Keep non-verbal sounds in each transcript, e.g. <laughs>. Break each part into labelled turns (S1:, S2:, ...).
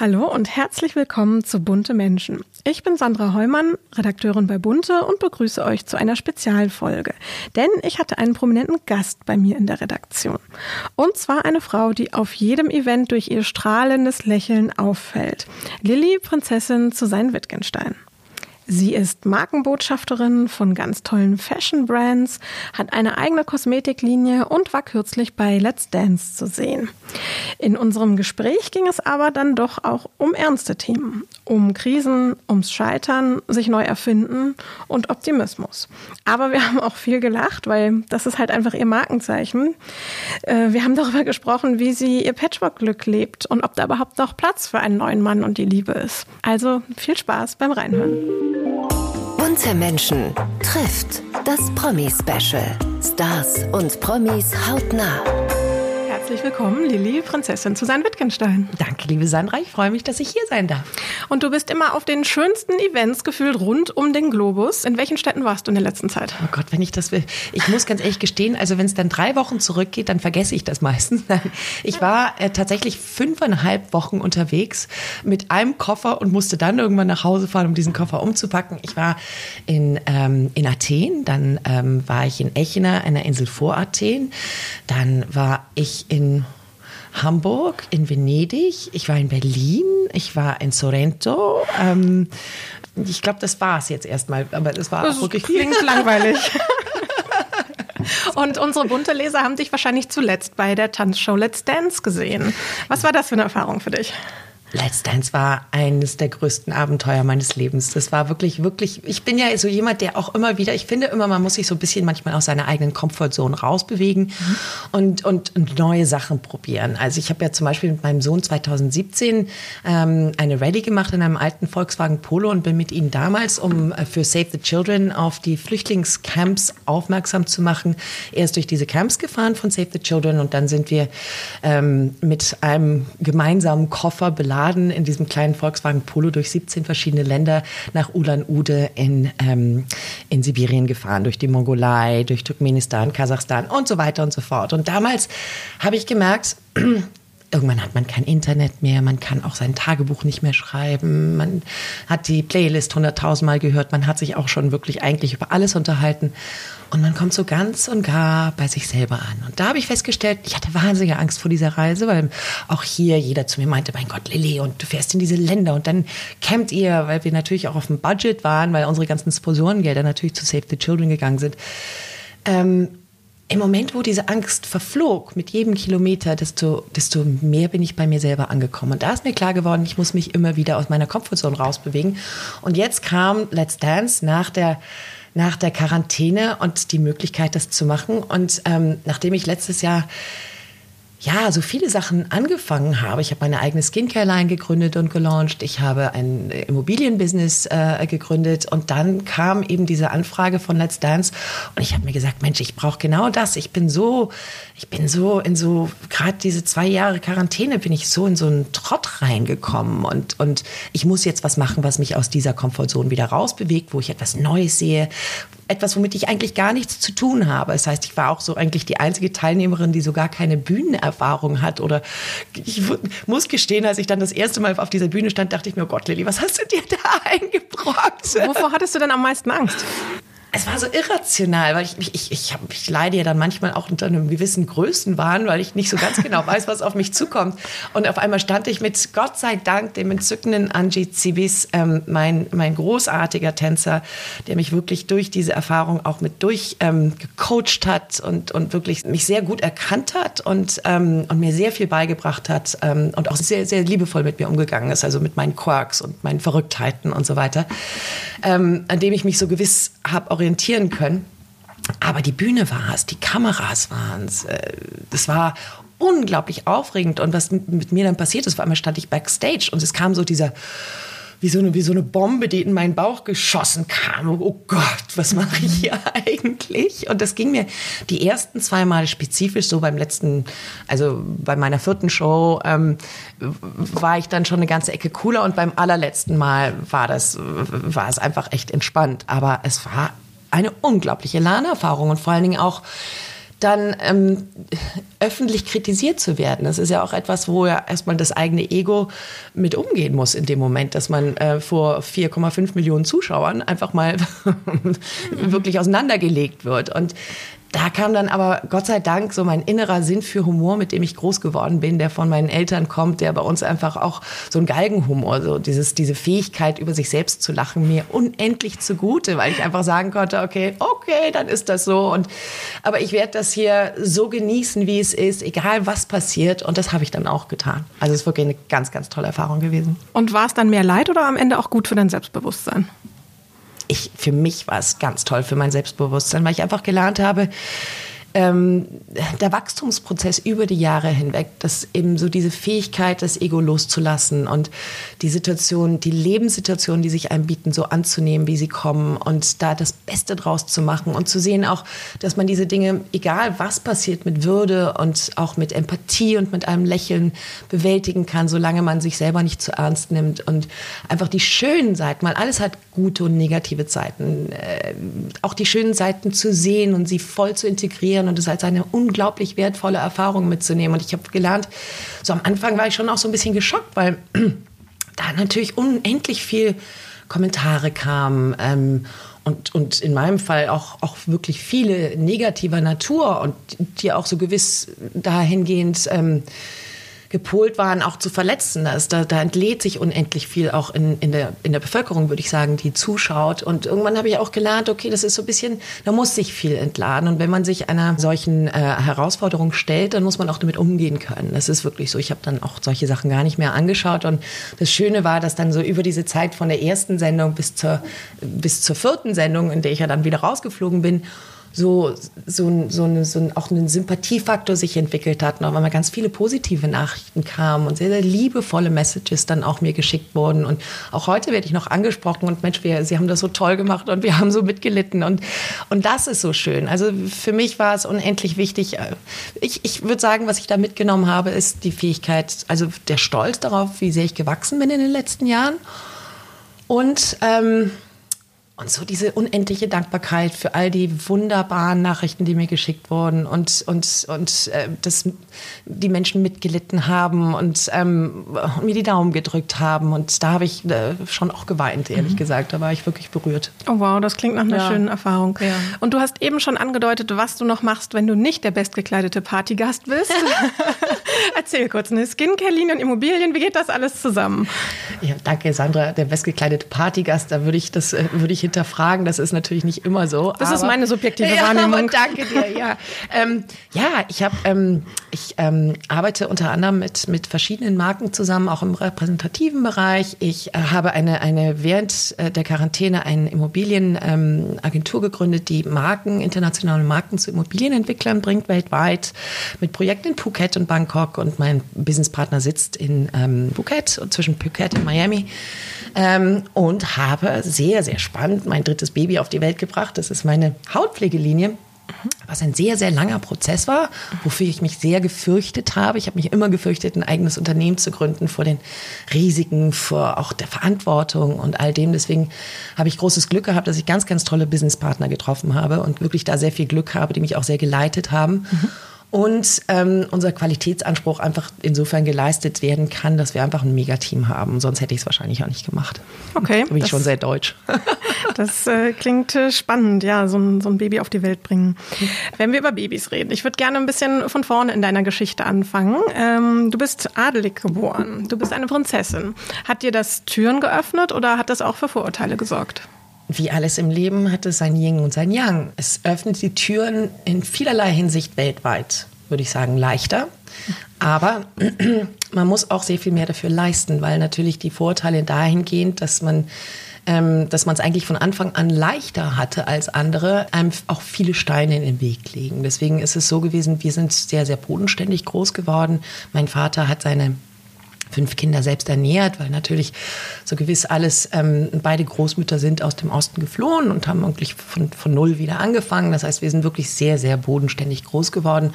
S1: Hallo und herzlich willkommen zu Bunte Menschen. Ich bin Sandra Heumann, Redakteurin bei Bunte und begrüße euch zu einer Spezialfolge. Denn ich hatte einen prominenten Gast bei mir in der Redaktion. Und zwar eine Frau, die auf jedem Event durch ihr strahlendes Lächeln auffällt. Lilly, Prinzessin zu sein Wittgenstein. Sie ist Markenbotschafterin von ganz tollen Fashion-Brands, hat eine eigene Kosmetiklinie und war kürzlich bei Let's Dance zu sehen. In unserem Gespräch ging es aber dann doch auch um ernste Themen, um Krisen, ums Scheitern, sich neu erfinden und Optimismus. Aber wir haben auch viel gelacht, weil das ist halt einfach ihr Markenzeichen. Äh, wir haben darüber gesprochen, wie sie ihr Patchwork-Glück lebt und ob da überhaupt noch Platz für einen neuen Mann und die Liebe ist. Also viel Spaß beim Reinhören.
S2: Bunte Menschen trifft das Promi-Special. Stars und Promis hautnah
S1: herzlich willkommen, Lilly, Prinzessin zu sein Wittgenstein.
S3: Danke, liebe Sandra. Ich freue mich, dass ich hier sein darf.
S1: Und du bist immer auf den schönsten Events gefühlt rund um den Globus. In welchen Städten warst du in der letzten Zeit?
S3: Oh Gott, wenn ich das will. Ich muss ganz ehrlich gestehen, also wenn es dann drei Wochen zurückgeht, dann vergesse ich das meistens. Ich war äh, tatsächlich fünfeinhalb Wochen unterwegs mit einem Koffer und musste dann irgendwann nach Hause fahren, um diesen Koffer umzupacken. Ich war in, ähm, in Athen, dann ähm, war ich in Echena, einer Insel vor Athen. Dann war ich in in Hamburg, in Venedig, ich war in Berlin, ich war in Sorrento. Ähm, ich glaube, das war es jetzt erstmal, aber das war
S1: das
S3: auch wirklich
S1: klingt <laughs> langweilig. Und unsere bunte Leser haben dich wahrscheinlich zuletzt bei der Tanzshow Let's Dance gesehen. Was war das für eine Erfahrung für dich?
S3: Let's Dance war eines der größten Abenteuer meines Lebens. Das war wirklich, wirklich, ich bin ja so jemand, der auch immer wieder, ich finde immer, man muss sich so ein bisschen manchmal aus seiner eigenen Comfortzone rausbewegen mhm. und, und, und, neue Sachen probieren. Also ich habe ja zum Beispiel mit meinem Sohn 2017 ähm, eine Rallye gemacht in einem alten Volkswagen Polo und bin mit ihm damals, um äh, für Save the Children auf die Flüchtlingscamps aufmerksam zu machen, erst durch diese Camps gefahren von Save the Children und dann sind wir ähm, mit einem gemeinsamen Koffer beladen beladen in diesem kleinen Volkswagen Polo durch 17 verschiedene Länder nach Ulan-Ude in, ähm, in Sibirien gefahren, durch die Mongolei, durch Turkmenistan, Kasachstan und so weiter und so fort. Und damals habe ich gemerkt, irgendwann hat man kein Internet mehr, man kann auch sein Tagebuch nicht mehr schreiben, man hat die Playlist hunderttausendmal gehört, man hat sich auch schon wirklich eigentlich über alles unterhalten und man kommt so ganz und gar bei sich selber an. Und da habe ich festgestellt, ich hatte wahnsinnige Angst vor dieser Reise, weil auch hier jeder zu mir meinte, mein Gott, Lilly, und du fährst in diese Länder und dann campt ihr, weil wir natürlich auch auf dem Budget waren, weil unsere ganzen Sponsorengelder natürlich zu Save the Children gegangen sind. Ähm, im Moment, wo diese Angst verflog, mit jedem Kilometer, desto, desto mehr bin ich bei mir selber angekommen. Und da ist mir klar geworden, ich muss mich immer wieder aus meiner Komfortzone rausbewegen. Und jetzt kam Let's Dance nach der nach der Quarantäne und die Möglichkeit, das zu machen. Und ähm, nachdem ich letztes Jahr ja, so viele Sachen angefangen habe. Ich habe meine eigene Skincare-Line gegründet und gelauncht. Ich habe ein Immobilienbusiness äh, gegründet und dann kam eben diese Anfrage von Let's Dance und ich habe mir gesagt, Mensch, ich brauche genau das. Ich bin so, ich bin so in so gerade diese zwei Jahre Quarantäne bin ich so in so einen Trott reingekommen und und ich muss jetzt was machen, was mich aus dieser Komfortzone wieder rausbewegt, wo ich etwas Neues sehe, etwas, womit ich eigentlich gar nichts zu tun habe. Das heißt, ich war auch so eigentlich die einzige Teilnehmerin, die so gar keine Bühnenerfahrung hat. Oder ich muss gestehen, als ich dann das erste Mal auf dieser Bühne stand, dachte ich mir, oh Gott, Lilly, was hast du dir da <laughs> eingebrockt?
S1: Wovor hattest du denn am meisten Angst?
S3: Es war so irrational, weil ich, ich, ich, hab, ich leide ja dann manchmal auch unter einem gewissen Größenwahn, weil ich nicht so ganz genau weiß, was auf mich zukommt. Und auf einmal stand ich mit Gott sei Dank dem entzückenden Angie Zibis, ähm, mein, mein großartiger Tänzer, der mich wirklich durch diese Erfahrung auch mit durch ähm, hat und, und wirklich mich sehr gut erkannt hat und, ähm, und mir sehr viel beigebracht hat ähm, und auch sehr, sehr liebevoll mit mir umgegangen ist, also mit meinen Quirks und meinen Verrücktheiten und so weiter, ähm, an dem ich mich so gewiss habe orientieren können. Aber die Bühne war es, die Kameras waren es. Äh, das war unglaublich aufregend. Und was mit mir dann passiert ist, vor allem stand ich backstage und es kam so dieser wie so eine, wie so eine Bombe, die in meinen Bauch geschossen kam. Oh Gott, was mache ich hier <laughs> eigentlich? Und das ging mir die ersten zwei Male spezifisch so beim letzten, also bei meiner vierten Show ähm, war ich dann schon eine ganze Ecke cooler und beim allerletzten Mal war das, war es einfach echt entspannt. Aber es war eine unglaubliche Lernerfahrung und vor allen Dingen auch dann ähm, öffentlich kritisiert zu werden. Das ist ja auch etwas, wo ja erstmal das eigene Ego mit umgehen muss in dem Moment, dass man äh, vor 4,5 Millionen Zuschauern einfach mal <laughs> wirklich auseinandergelegt wird. Und da kam dann aber Gott sei Dank so mein innerer Sinn für Humor, mit dem ich groß geworden bin, der von meinen Eltern kommt, der bei uns einfach auch so ein Galgenhumor, so dieses, diese Fähigkeit über sich selbst zu lachen, mir unendlich zugute, weil ich einfach sagen konnte, okay, okay, dann ist das so und, aber ich werde das hier so genießen, wie es ist, egal was passiert und das habe ich dann auch getan. Also es ist wirklich eine ganz, ganz tolle Erfahrung gewesen.
S1: Und war es dann mehr Leid oder am Ende auch gut für dein Selbstbewusstsein?
S3: Ich, für mich war es ganz toll für mein Selbstbewusstsein, weil ich einfach gelernt habe, ähm, der Wachstumsprozess über die Jahre hinweg, dass eben so diese Fähigkeit, das Ego loszulassen und die Situation, die Lebenssituationen, die sich einem bieten, so anzunehmen, wie sie kommen und da das Beste draus zu machen und zu sehen auch, dass man diese Dinge, egal was passiert, mit Würde und auch mit Empathie und mit einem Lächeln bewältigen kann, solange man sich selber nicht zu ernst nimmt und einfach die schönen Seiten, weil alles hat gute und negative Seiten, äh, auch die schönen Seiten zu sehen und sie voll zu integrieren integrieren und es als eine unglaublich wertvolle Erfahrung mitzunehmen. Und ich habe gelernt, so am Anfang war ich schon auch so ein bisschen geschockt, weil <clears throat> da natürlich unendlich viel Kommentare kamen. Ähm, und, und in meinem Fall auch, auch wirklich viele negativer Natur und die auch so gewiss dahingehend ähm, gepolt waren, auch zu verletzen. Da, ist, da, da entlädt sich unendlich viel auch in, in, der, in der Bevölkerung, würde ich sagen, die zuschaut. Und irgendwann habe ich auch gelernt, okay, das ist so ein bisschen, da muss sich viel entladen. Und wenn man sich einer solchen äh, Herausforderung stellt, dann muss man auch damit umgehen können. Das ist wirklich so. Ich habe dann auch solche Sachen gar nicht mehr angeschaut. Und das Schöne war, dass dann so über diese Zeit von der ersten Sendung bis zur, bis zur vierten Sendung, in der ich ja dann wieder rausgeflogen bin, so, so, so, eine, so auch ein Sympathiefaktor sich entwickelt hat auf einmal ganz viele positive Nachrichten kamen und sehr, sehr liebevolle Messages dann auch mir geschickt wurden. Und auch heute werde ich noch angesprochen und Mensch, wir, Sie haben das so toll gemacht und wir <laughs> haben so mitgelitten. Und, und das ist so schön. Also für mich war es unendlich wichtig. Ich, ich würde sagen, was ich da mitgenommen habe, ist die Fähigkeit, also der Stolz darauf, wie sehr ich gewachsen bin in den letzten Jahren. Und ähm, und so diese unendliche Dankbarkeit für all die wunderbaren Nachrichten, die mir geschickt wurden und, und, und äh, dass die Menschen mitgelitten haben und ähm, mir die Daumen gedrückt haben. Und da habe ich äh, schon auch geweint, ehrlich mhm. gesagt. Da war ich wirklich berührt.
S1: Oh wow, das klingt nach einer ja. schönen Erfahrung. Ja. Und du hast eben schon angedeutet, was du noch machst, wenn du nicht der bestgekleidete Partygast bist. <laughs> Erzähl kurz, eine Skincare-Linie und Immobilien, wie geht das alles zusammen?
S3: Ja, danke, Sandra. Der bestgekleidete Partygast, da würde ich das, äh, würde ich hinterfragen. Das ist natürlich nicht immer so.
S1: Das ist meine subjektive <laughs> ja, Wahrnehmung. Aber
S3: danke dir, ja. ähm, ja, ich habe, ähm, ich ähm, arbeite unter anderem mit, mit verschiedenen Marken zusammen, auch im repräsentativen Bereich. Ich äh, habe eine, eine während äh, der Quarantäne eine Immobilienagentur ähm, gegründet, die Marken, internationale Marken zu Immobilienentwicklern bringt weltweit mit Projekten in Phuket und Bangkok und mein Businesspartner sitzt in ähm, Phuket zwischen Phuket und Miami ähm, und habe sehr, sehr spannend mein drittes Baby auf die Welt gebracht. Das ist meine Hautpflegelinie was ein sehr, sehr langer Prozess war, wofür ich mich sehr gefürchtet habe. Ich habe mich immer gefürchtet, ein eigenes Unternehmen zu gründen vor den Risiken, vor auch der Verantwortung und all dem. Deswegen habe ich großes Glück gehabt, dass ich ganz, ganz tolle Businesspartner getroffen habe und wirklich da sehr viel Glück habe, die mich auch sehr geleitet haben. Mhm und ähm, unser Qualitätsanspruch einfach insofern geleistet werden kann, dass wir einfach ein Megateam haben. Sonst hätte ich es wahrscheinlich auch nicht gemacht.
S1: Okay.
S3: Da bin ich schon sehr deutsch. <laughs>
S1: das äh, klingt äh, spannend, ja, so ein, so ein Baby auf die Welt bringen. Wenn wir über Babys reden, ich würde gerne ein bisschen von vorne in deiner Geschichte anfangen. Ähm, du bist adelig geboren, du bist eine Prinzessin. Hat dir das Türen geöffnet oder hat das auch für Vorurteile gesorgt?
S3: Wie alles im Leben hat es sein Yin und sein Yang. Es öffnet die Türen in vielerlei Hinsicht weltweit, würde ich sagen, leichter. Aber <clears throat> man muss auch sehr viel mehr dafür leisten, weil natürlich die Vorteile dahingehend, dass man ähm, dass man es eigentlich von Anfang an leichter hatte als andere, einem auch viele Steine in den Weg legen. Deswegen ist es so gewesen, wir sind sehr, sehr bodenständig groß geworden. Mein Vater hat seine fünf Kinder selbst ernährt, weil natürlich so gewiss alles, ähm, beide Großmütter sind aus dem Osten geflohen und haben wirklich von, von null wieder angefangen. Das heißt, wir sind wirklich sehr, sehr bodenständig groß geworden.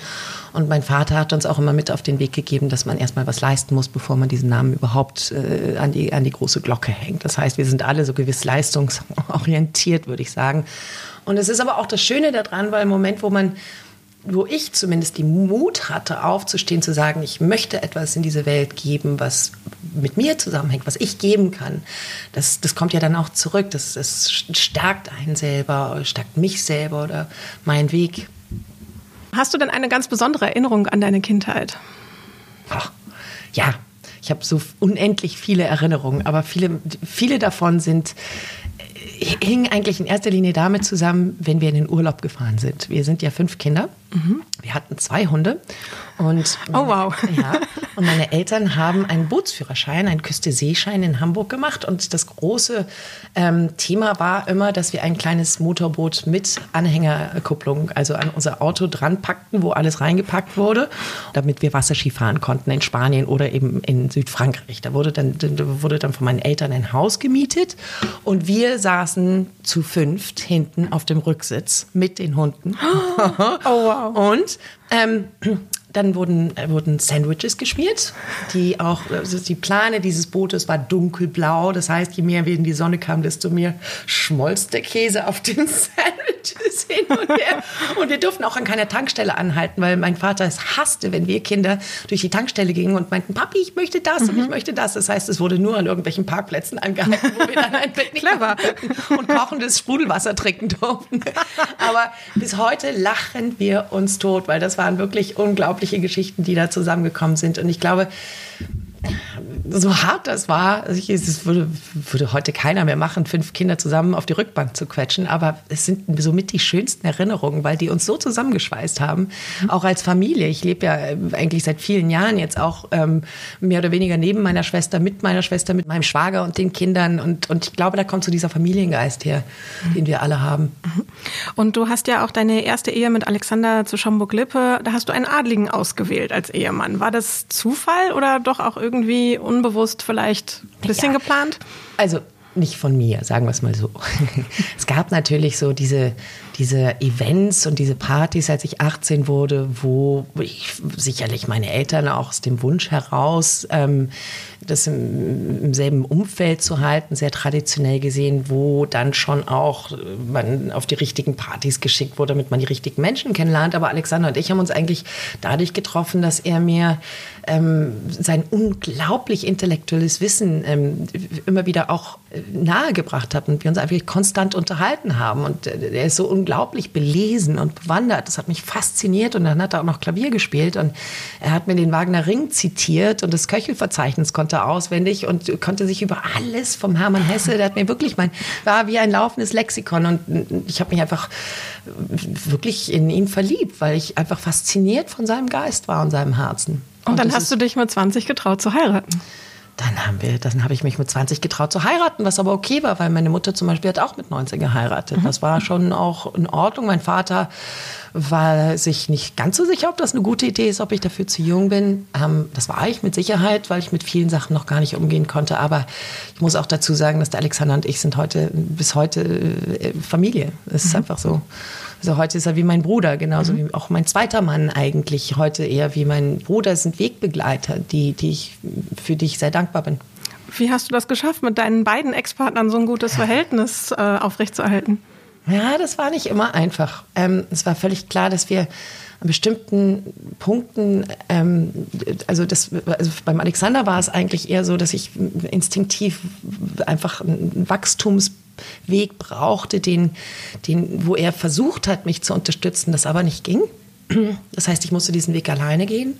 S3: Und mein Vater hat uns auch immer mit auf den Weg gegeben, dass man erstmal was leisten muss, bevor man diesen Namen überhaupt äh, an, die, an die große Glocke hängt. Das heißt, wir sind alle so gewiss leistungsorientiert, würde ich sagen. Und es ist aber auch das Schöne daran, weil im Moment, wo man wo ich zumindest die Mut hatte, aufzustehen, zu sagen, ich möchte etwas in diese Welt geben, was mit mir zusammenhängt, was ich geben kann. Das, das kommt ja dann auch zurück. Das, das stärkt einen selber, stärkt mich selber oder meinen Weg.
S1: Hast du denn eine ganz besondere Erinnerung an deine Kindheit?
S3: Ach, ja, ich habe so unendlich viele Erinnerungen, aber viele, viele davon sind hingen eigentlich in erster Linie damit zusammen, wenn wir in den Urlaub gefahren sind. Wir sind ja fünf Kinder. Mhm. Wir hatten zwei Hunde. Und
S1: oh, wow. <laughs>
S3: Ja, und meine Eltern haben einen Bootsführerschein, einen Küste-Seeschein in Hamburg gemacht. Und das große ähm, Thema war immer, dass wir ein kleines Motorboot mit Anhängerkupplung, also an unser Auto dran packten, wo alles reingepackt wurde, damit wir Wasserski fahren konnten in Spanien oder eben in Südfrankreich. Da wurde dann, da wurde dann von meinen Eltern ein Haus gemietet und wir saßen zu fünft hinten auf dem Rücksitz mit den Hunden.
S1: Oh, wow. <laughs>
S3: Und ähm, dann wurden, äh, wurden Sandwiches geschmiert, die auch, also die Plane dieses Bootes war dunkelblau. Das heißt, je mehr wir in die Sonne kamen, desto mehr schmolz der Käse auf den <laughs> Sandwiches hin und her. Und wir durften auch an keiner Tankstelle anhalten, weil mein Vater es hasste, wenn wir Kinder durch die Tankstelle gingen und meinten, Papi, ich möchte das mhm. und ich mhm. möchte das. Das heißt, es wurde nur an irgendwelchen Parkplätzen angehalten, wo wir dann ein Picknick und kochendes Sprudelwasser trinken durften. Aber bis heute lachen wir uns tot, weil das waren wirklich unglaublich unglaubliche Geschichten, die da zusammengekommen sind. Und ich glaube, so hart das war, es würde, würde heute keiner mehr machen, fünf Kinder zusammen auf die Rückbank zu quetschen, aber es sind somit die schönsten Erinnerungen, weil die uns so zusammengeschweißt haben, mhm. auch als Familie. Ich lebe ja äh, eigentlich seit vielen Jahren jetzt auch ähm, mehr oder weniger neben meiner Schwester, mit meiner Schwester, mit meinem Schwager und den Kindern und, und ich glaube, da kommt so dieser Familiengeist her, mhm. den wir alle haben. Mhm.
S1: Und du hast ja auch deine erste Ehe mit Alexander zu Schomburg-Lippe, da hast du einen Adligen ausgewählt als Ehemann. War das Zufall oder doch auch irgendwie unbewusst vielleicht ein bisschen ja. geplant?
S3: Also nicht von mir, sagen wir es mal so. <laughs> es gab natürlich so diese, diese Events und diese Partys, als ich 18 wurde, wo ich sicherlich meine Eltern auch aus dem Wunsch heraus ähm, das im, im, selben Umfeld zu halten, sehr traditionell gesehen, wo dann schon auch man auf die richtigen Partys geschickt wurde, damit man die richtigen Menschen kennenlernt. Aber Alexander und ich haben uns eigentlich dadurch getroffen, dass er mir ähm, sein unglaublich intellektuelles Wissen ähm, immer wieder auch äh, nahegebracht hat und wir uns einfach konstant unterhalten haben. Und äh, er ist so unglaublich belesen und bewandert. Das hat mich fasziniert und dann hat er auch noch Klavier gespielt und er hat mir den Wagner Ring zitiert und das Köchelverzeichnis konnte konnte auswendig und konnte sich über alles vom Hermann Hesse, der hat mir wirklich mein, war wie ein laufendes Lexikon und ich habe mich einfach wirklich in ihn verliebt, weil ich einfach fasziniert von seinem Geist war und seinem Herzen.
S1: Und, und dann hast du dich mit 20 getraut zu heiraten.
S3: Dann haben wir, dann habe ich mich mit 20 getraut zu heiraten, was aber okay war, weil meine Mutter zum Beispiel hat auch mit 19 geheiratet. Mhm. Das war schon auch in Ordnung. Mein Vater war sich nicht ganz so sicher, ob das eine gute Idee ist, ob ich dafür zu jung bin. Ähm, das war ich mit Sicherheit, weil ich mit vielen Sachen noch gar nicht umgehen konnte. Aber ich muss auch dazu sagen, dass der Alexander und ich sind heute bis heute äh, Familie. Das ist mhm. einfach so. Also heute ist er wie mein Bruder, genauso mhm. wie auch mein zweiter Mann eigentlich. Heute eher wie mein Bruder sind Wegbegleiter, die, die ich, für die ich sehr dankbar bin.
S1: Wie hast du das geschafft, mit deinen beiden Ex-Partnern so ein gutes Verhältnis äh, aufrechtzuerhalten?
S3: Ja, das war nicht immer einfach. Ähm, es war völlig klar, dass wir an bestimmten Punkten, ähm, also, das, also beim Alexander war es eigentlich eher so, dass ich instinktiv einfach einen Wachstumsweg brauchte, den, den, wo er versucht hat, mich zu unterstützen, das aber nicht ging. Das heißt, ich musste diesen Weg alleine gehen.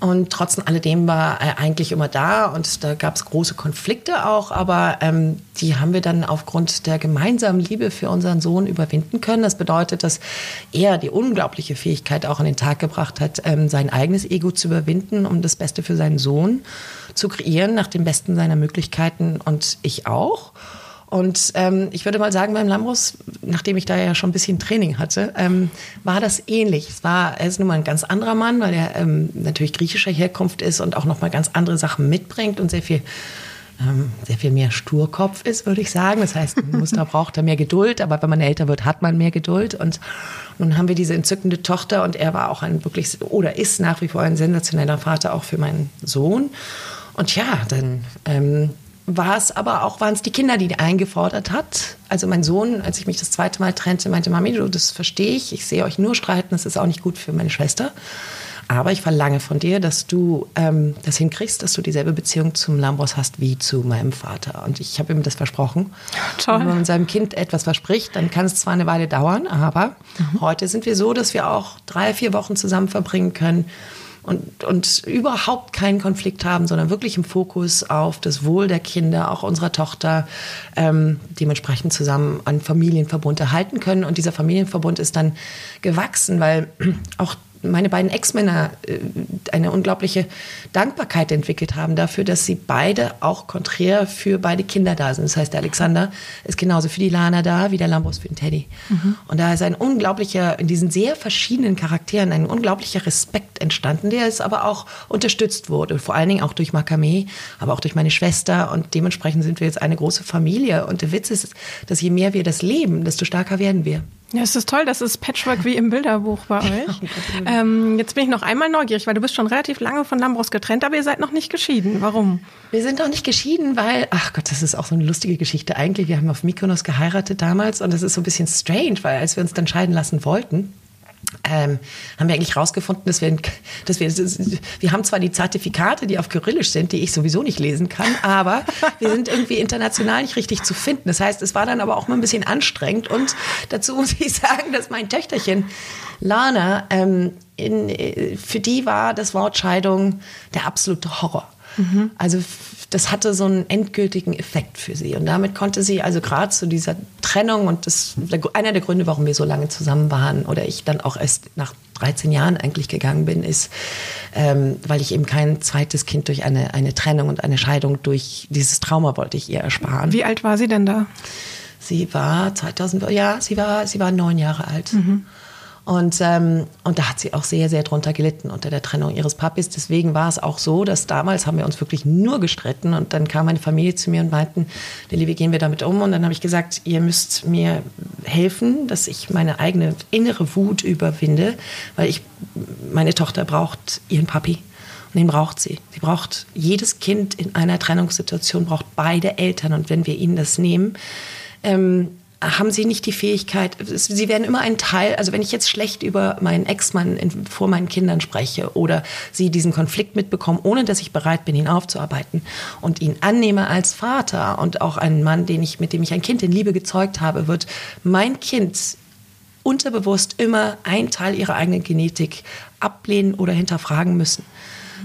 S3: Und trotz alledem war er eigentlich immer da und da gab es große Konflikte auch, aber ähm, die haben wir dann aufgrund der gemeinsamen Liebe für unseren Sohn überwinden können. Das bedeutet, dass er die unglaubliche Fähigkeit auch an den Tag gebracht hat, ähm, sein eigenes Ego zu überwinden, um das Beste für seinen Sohn zu kreieren, nach dem Besten seiner Möglichkeiten und ich auch. Und ähm, ich würde mal sagen, beim Lambrus, nachdem ich da ja schon ein bisschen Training hatte, ähm, war das ähnlich. Es war, er ist nun mal ein ganz anderer Mann, weil er ähm, natürlich griechischer Herkunft ist und auch noch mal ganz andere Sachen mitbringt und sehr viel ähm, sehr viel mehr Sturkopf ist, würde ich sagen. Das heißt, man muss, da braucht er mehr Geduld, aber wenn man älter wird, hat man mehr Geduld. Und nun haben wir diese entzückende Tochter und er war auch ein wirklich, oder ist nach wie vor ein sensationeller Vater auch für meinen Sohn. Und ja, dann ähm, war es aber auch, waren es die Kinder, die eingefordert hat, Also mein Sohn, als ich mich das zweite Mal trennte, meinte, Mami, du, das verstehe ich. Ich sehe euch nur streiten. Das ist auch nicht gut für meine Schwester. Aber ich verlange von dir, dass du ähm, das hinkriegst, dass du dieselbe Beziehung zum Lambros hast wie zu meinem Vater. Und ich habe ihm das versprochen.
S1: Toll.
S3: Wenn man seinem Kind etwas verspricht, dann kann es zwar eine Weile dauern, aber mhm. heute sind wir so, dass wir auch drei, vier Wochen zusammen verbringen können und, und überhaupt keinen Konflikt haben, sondern wirklich im Fokus auf das Wohl der Kinder, auch unserer Tochter, ähm, dementsprechend zusammen einen Familienverbund erhalten können. Und dieser Familienverbund ist dann gewachsen, weil auch meine beiden Ex-Männer äh, eine unglaubliche Dankbarkeit entwickelt haben dafür, dass sie beide auch konträr für beide Kinder da sind. Das heißt, der Alexander ist genauso für die Lana da wie der Lambros für den Teddy. Mhm. Und da ist ein unglaublicher, in diesen sehr verschiedenen Charakteren, ein unglaublicher Respekt entstanden, der es aber auch unterstützt wurde. Vor allen Dingen auch durch Makame, aber auch durch meine Schwester. Und dementsprechend sind wir jetzt eine große Familie. Und der Witz ist, dass je mehr wir das leben, desto stärker werden wir.
S1: Ja, es ist toll, das ist Patchwork wie im Bilderbuch bei <laughs> euch. ähm, jetzt bin ich noch einmal neugierig, weil du bist schon relativ lange von Lambros getrennt, aber ihr seid noch nicht geschieden. Warum?
S3: Wir sind noch nicht geschieden, weil, ach Gott, das ist auch so eine lustige Geschichte eigentlich. Wir haben auf Mykonos geheiratet damals und das ist so ein bisschen strange, weil als wir uns dann scheiden lassen wollten, ähm, haben wir eigentlich herausgefunden, dass wir, dass wir, wir haben zwar die Zertifikate, die auf Kyrillisch sind, die ich sowieso nicht lesen kann, aber wir sind irgendwie international nicht richtig zu finden. Das heißt, es war dann aber auch mal ein bisschen anstrengend und dazu muss ich sagen, dass mein Töchterchen Lana, ähm, in, für die war das Wort Scheidung der absolute Horror. Mhm. Also das hatte so einen endgültigen Effekt für sie. Und damit konnte sie also gerade zu dieser Trennung und das einer der Gründe, warum wir so lange zusammen waren oder ich dann auch erst nach 13 Jahren eigentlich gegangen bin, ist, ähm, weil ich eben kein zweites Kind durch eine, eine Trennung und eine Scheidung durch dieses Trauma wollte ich ihr ersparen.
S1: Wie alt war sie denn da?
S3: Sie war 2000, ja, sie war, sie war neun Jahre alt. Mhm. Und, ähm, und da hat sie auch sehr, sehr drunter gelitten unter der Trennung ihres Papis. Deswegen war es auch so, dass damals haben wir uns wirklich nur gestritten. Und dann kam meine Familie zu mir und meinten, Lilly, wie gehen wir damit um? Und dann habe ich gesagt, ihr müsst mir helfen, dass ich meine eigene innere Wut überwinde, weil ich, meine Tochter braucht ihren Papi. Und den braucht sie. Sie braucht, jedes Kind in einer Trennungssituation braucht beide Eltern. Und wenn wir ihnen das nehmen, ähm, haben sie nicht die Fähigkeit, sie werden immer ein Teil, also wenn ich jetzt schlecht über meinen Ex-Mann vor meinen Kindern spreche oder sie diesen Konflikt mitbekommen, ohne dass ich bereit bin, ihn aufzuarbeiten und ihn annehme als Vater und auch einen Mann, den ich, mit dem ich ein Kind in Liebe gezeugt habe, wird mein Kind unterbewusst immer ein Teil ihrer eigenen Genetik ablehnen oder hinterfragen müssen.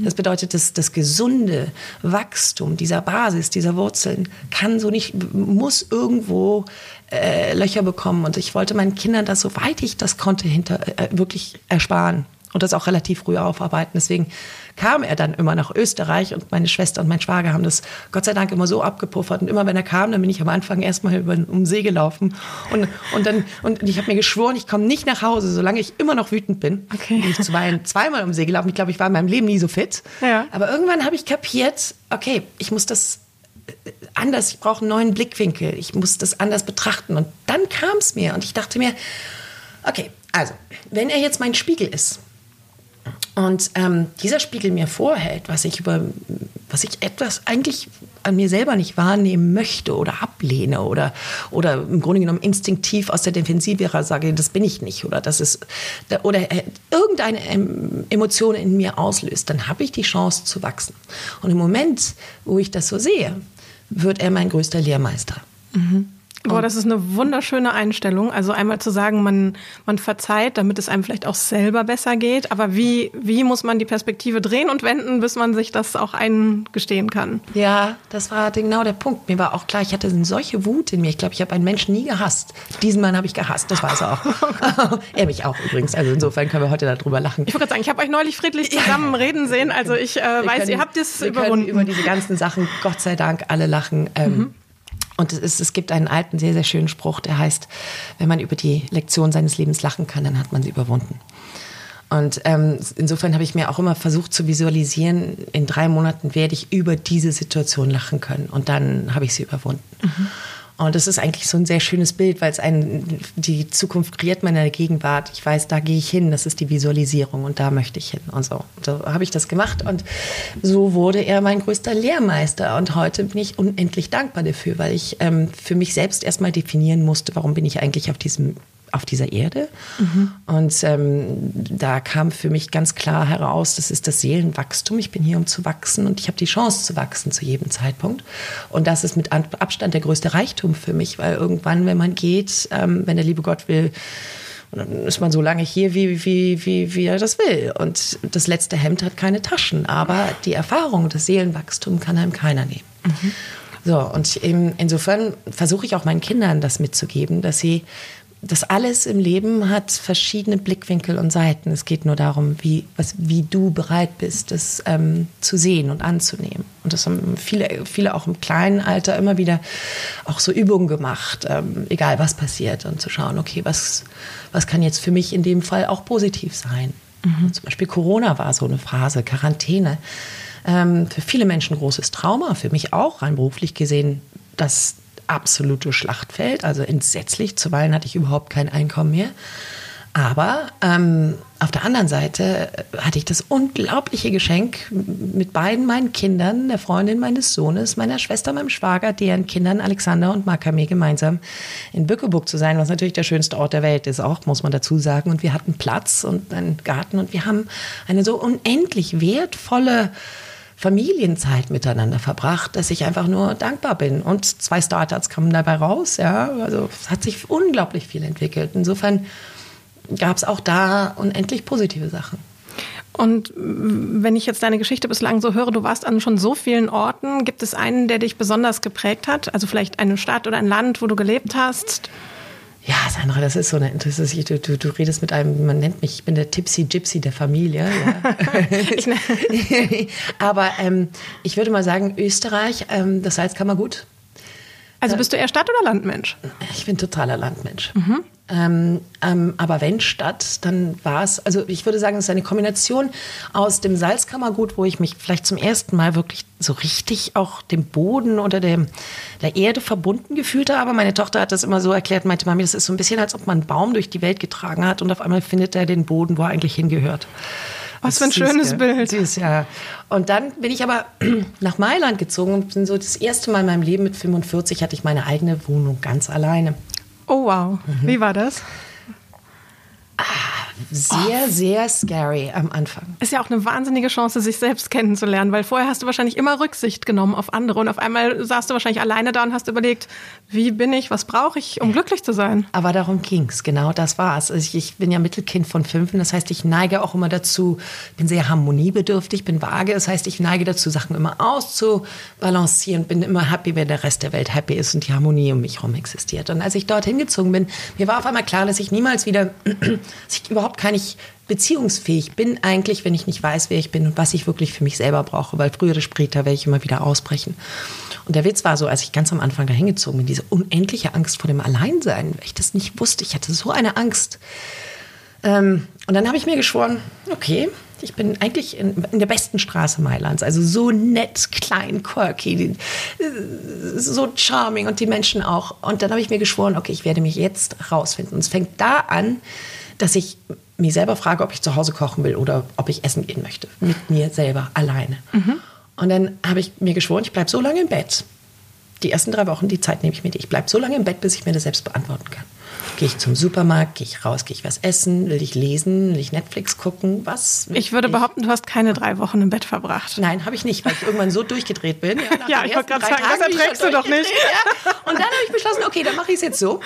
S3: Das bedeutet, dass das gesunde Wachstum dieser Basis, dieser Wurzeln kann so nicht, muss irgendwo äh, Löcher bekommen. Und ich wollte meinen Kindern das, soweit ich das konnte, hinter, äh, wirklich ersparen und das auch relativ früh aufarbeiten. Deswegen kam er dann immer nach Österreich und meine Schwester und mein Schwager haben das Gott sei Dank immer so abgepuffert. Und immer wenn er kam, dann bin ich am Anfang erstmal über um den See gelaufen. Und, und dann, und ich habe mir geschworen, ich komme nicht nach Hause, solange ich immer noch wütend bin. Okay. Bin ich zuweilen zweimal um den See gelaufen. Ich glaube, ich war in meinem Leben nie so fit. Ja. Aber irgendwann habe ich kapiert, okay, ich muss das anders, ich brauche einen neuen Blickwinkel, ich muss das anders betrachten. Und dann kam es mir und ich dachte mir, okay, also, wenn er jetzt mein Spiegel ist und ähm, dieser Spiegel mir vorhält, was ich über, was ich etwas eigentlich an mir selber nicht wahrnehmen möchte oder ablehne oder, oder im Grunde genommen instinktiv aus der Defensive sage, das bin ich nicht oder das ist, oder äh, irgendeine Emotion in mir auslöst, dann habe ich die Chance zu wachsen. Und im Moment, wo ich das so sehe, wird er mein größter Lehrmeister.
S1: Mhm. Boah, das ist eine wunderschöne Einstellung. Also einmal zu sagen, man, man verzeiht, damit es einem vielleicht auch selber besser geht. Aber wie, wie muss man die Perspektive drehen und wenden, bis man sich das auch eingestehen kann?
S3: Ja, das war genau der Punkt. Mir war auch klar, ich hatte solche Wut in mir. Ich glaube, ich habe einen Menschen nie gehasst. Diesen Mann habe ich gehasst, das weiß er auch. <laughs> <laughs> er mich auch übrigens. Also insofern können wir heute darüber lachen.
S1: Ich wollte sagen, ich habe euch neulich friedlich zusammen reden sehen. Also ich äh, weiß, können, ihr habt es überwunden.
S3: über diese ganzen Sachen, Gott sei Dank, alle lachen. Ähm, mhm. Und es, ist, es gibt einen alten, sehr, sehr schönen Spruch, der heißt, wenn man über die Lektion seines Lebens lachen kann, dann hat man sie überwunden. Und ähm, insofern habe ich mir auch immer versucht zu visualisieren, in drei Monaten werde ich über diese Situation lachen können. Und dann habe ich sie überwunden. Mhm. Und das ist eigentlich so ein sehr schönes Bild, weil es einen, die Zukunft kreiert man Gegenwart. Ich weiß, da gehe ich hin, das ist die Visualisierung und da möchte ich hin und so. So habe ich das gemacht und so wurde er mein größter Lehrmeister. Und heute bin ich unendlich dankbar dafür, weil ich ähm, für mich selbst erstmal definieren musste, warum bin ich eigentlich auf diesem auf dieser Erde. Mhm. Und ähm, da kam für mich ganz klar heraus, das ist das Seelenwachstum. Ich bin hier, um zu wachsen und ich habe die Chance zu wachsen zu jedem Zeitpunkt. Und das ist mit Abstand der größte Reichtum für mich, weil irgendwann, wenn man geht, ähm, wenn der liebe Gott will, dann ist man so lange hier, wie, wie, wie, wie er das will. Und das letzte Hemd hat keine Taschen. Aber die Erfahrung, das Seelenwachstum kann einem keiner nehmen. Mhm. So, und insofern versuche ich auch meinen Kindern das mitzugeben, dass sie das alles im Leben hat verschiedene Blickwinkel und Seiten. Es geht nur darum, wie, was, wie du bereit bist, das ähm, zu sehen und anzunehmen. Und das haben viele, viele auch im kleinen Alter immer wieder auch so Übungen gemacht, ähm, egal was passiert, und zu schauen, okay, was, was kann jetzt für mich in dem Fall auch positiv sein. Mhm. Zum Beispiel Corona war so eine Phase, Quarantäne. Ähm, für viele Menschen großes Trauma, für mich auch rein beruflich gesehen, dass absolute Schlachtfeld, also entsetzlich. Zuweilen hatte ich überhaupt kein Einkommen mehr. Aber ähm, auf der anderen Seite hatte ich das unglaubliche Geschenk, mit beiden meinen Kindern, der Freundin meines Sohnes, meiner Schwester, meinem Schwager, deren Kindern Alexander und Makame gemeinsam in Bückeburg zu sein, was natürlich der schönste Ort der Welt ist, auch muss man dazu sagen. Und wir hatten Platz und einen Garten und wir haben eine so unendlich wertvolle Familienzeit miteinander verbracht, dass ich einfach nur dankbar bin. Und zwei Startups kamen dabei raus. Ja, also es hat sich unglaublich viel entwickelt. Insofern gab es auch da unendlich positive Sachen.
S1: Und wenn ich jetzt deine Geschichte bislang so höre, du warst an schon so vielen Orten. Gibt es einen, der dich besonders geprägt hat? Also vielleicht eine Stadt oder ein Land, wo du gelebt hast?
S3: Ja, Sandra, das ist so eine interessante. Du, du, du redest mit einem, man nennt mich, ich bin der Tipsy Gypsy der Familie. Ja. <laughs> <laughs> Aber ähm, ich würde mal sagen, Österreich, ähm, das Salzkammergut.
S1: Also bist du eher Stadt- oder Landmensch?
S3: Ich bin totaler Landmensch. Mhm. Ähm, ähm, aber wenn Stadt, dann war es, also ich würde sagen, es ist eine Kombination aus dem Salzkammergut, wo ich mich vielleicht zum ersten Mal wirklich so richtig auch dem Boden oder dem, der Erde verbunden gefühlt habe. Meine Tochter hat das immer so erklärt, meinte Mami, das ist so ein bisschen, als ob man einen Baum durch die Welt getragen hat und auf einmal findet er den Boden, wo er eigentlich hingehört.
S1: Was für ein süß, schönes ja. Bild.
S3: Süß, ja. Und dann bin ich aber <clears throat> nach Mailand gezogen und bin so das erste Mal in meinem Leben mit 45 hatte ich meine eigene Wohnung ganz alleine.
S1: Oh wow, wie war das?
S3: Ah, sehr, sehr scary am Anfang.
S1: Ist ja auch eine wahnsinnige Chance, sich selbst kennenzulernen, weil vorher hast du wahrscheinlich immer Rücksicht genommen auf andere und auf einmal saßt du wahrscheinlich alleine da und hast überlegt, wie bin ich, was brauche ich, um glücklich zu sein.
S3: Aber darum ging es, genau das war es. Also ich, bin ja Mittelkind von fünf, das heißt, ich neige auch immer dazu, bin sehr harmoniebedürftig, bin vage, das heißt, ich neige dazu, Sachen immer auszubalancieren, bin immer happy, wenn der Rest der Welt happy ist und die Harmonie um mich herum existiert. Und als ich dort hingezogen bin, mir war auf einmal klar, dass ich niemals wieder, <clears throat> dass ich überhaupt gar nicht beziehungsfähig bin eigentlich, wenn ich nicht weiß, wer ich bin und was ich wirklich für mich selber brauche, weil früher oder später werde ich immer wieder ausbrechen. Und der Witz war so, als ich ganz am Anfang da hingezogen bin, diese unendliche Angst vor dem Alleinsein, weil ich das nicht wusste. Ich hatte so eine Angst. Ähm, und dann habe ich mir geschworen, okay, ich bin eigentlich in, in, der besten Straße Mailands, also so nett, klein, quirky, so charming und die Menschen auch. Und dann habe ich mir geschworen, okay, ich werde mich jetzt rausfinden. Und es fängt da an, dass ich mir selber frage, ob ich zu Hause kochen will oder ob ich essen gehen möchte. Mit mir selber, alleine. Mhm. Und dann habe ich mir geschworen, ich bleibe so lange im Bett. Die ersten drei Wochen, die Zeit nehme ich mir. Ich bleibe so lange im Bett, bis ich mir das selbst beantworten kann. Gehe ich zum Supermarkt, gehe ich raus, gehe ich was essen, will ich lesen, will ich Netflix gucken, was?
S1: Ich würde ich? behaupten, du hast keine drei Wochen im Bett verbracht.
S3: Nein, habe ich nicht, weil ich irgendwann so durchgedreht bin. <laughs>
S1: Ja, ja ich wollte gerade sagen, das erträgst du doch nicht.
S3: Ja. Und dann habe ich beschlossen, okay, dann mache ich es jetzt so.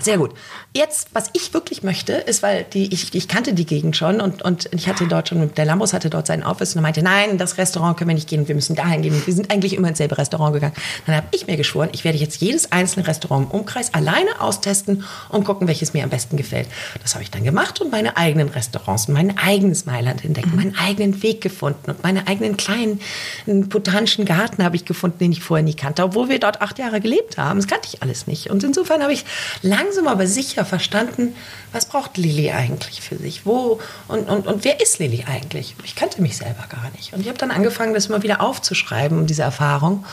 S3: Sehr gut. Jetzt, was ich wirklich möchte, ist, weil die, ich, ich kannte die Gegend schon und, und ich hatte dort schon, der Lambos hatte dort seinen Office und er meinte, nein, das Restaurant können wir nicht gehen, wir müssen dahin gehen. Wir sind eigentlich immer ins selbe Restaurant gegangen. Dann habe ich mir geschworen, ich werde jetzt jedes einzelne Restaurant im Umkreis alleine austesten und gucken, welches mir am besten gefällt. Das habe ich dann gemacht und meine eigenen Restaurants, mein eigenes Mailand entdeckt, mhm. meinen eigenen Weg gefunden und meine eigenen kleinen botanischen Garten habe ich gefunden, den ich vorher nie kannte, obwohl wir dort acht Jahre gelebt haben. Das kannte ich alles nicht. Und insofern habe ich langsam aber sicher verstanden, was braucht Lilly eigentlich für sich? Wo und, und, und wer ist Lilly eigentlich? Ich kannte mich selber gar nicht. Und ich habe dann angefangen, das immer wieder aufzuschreiben, diese Erfahrung.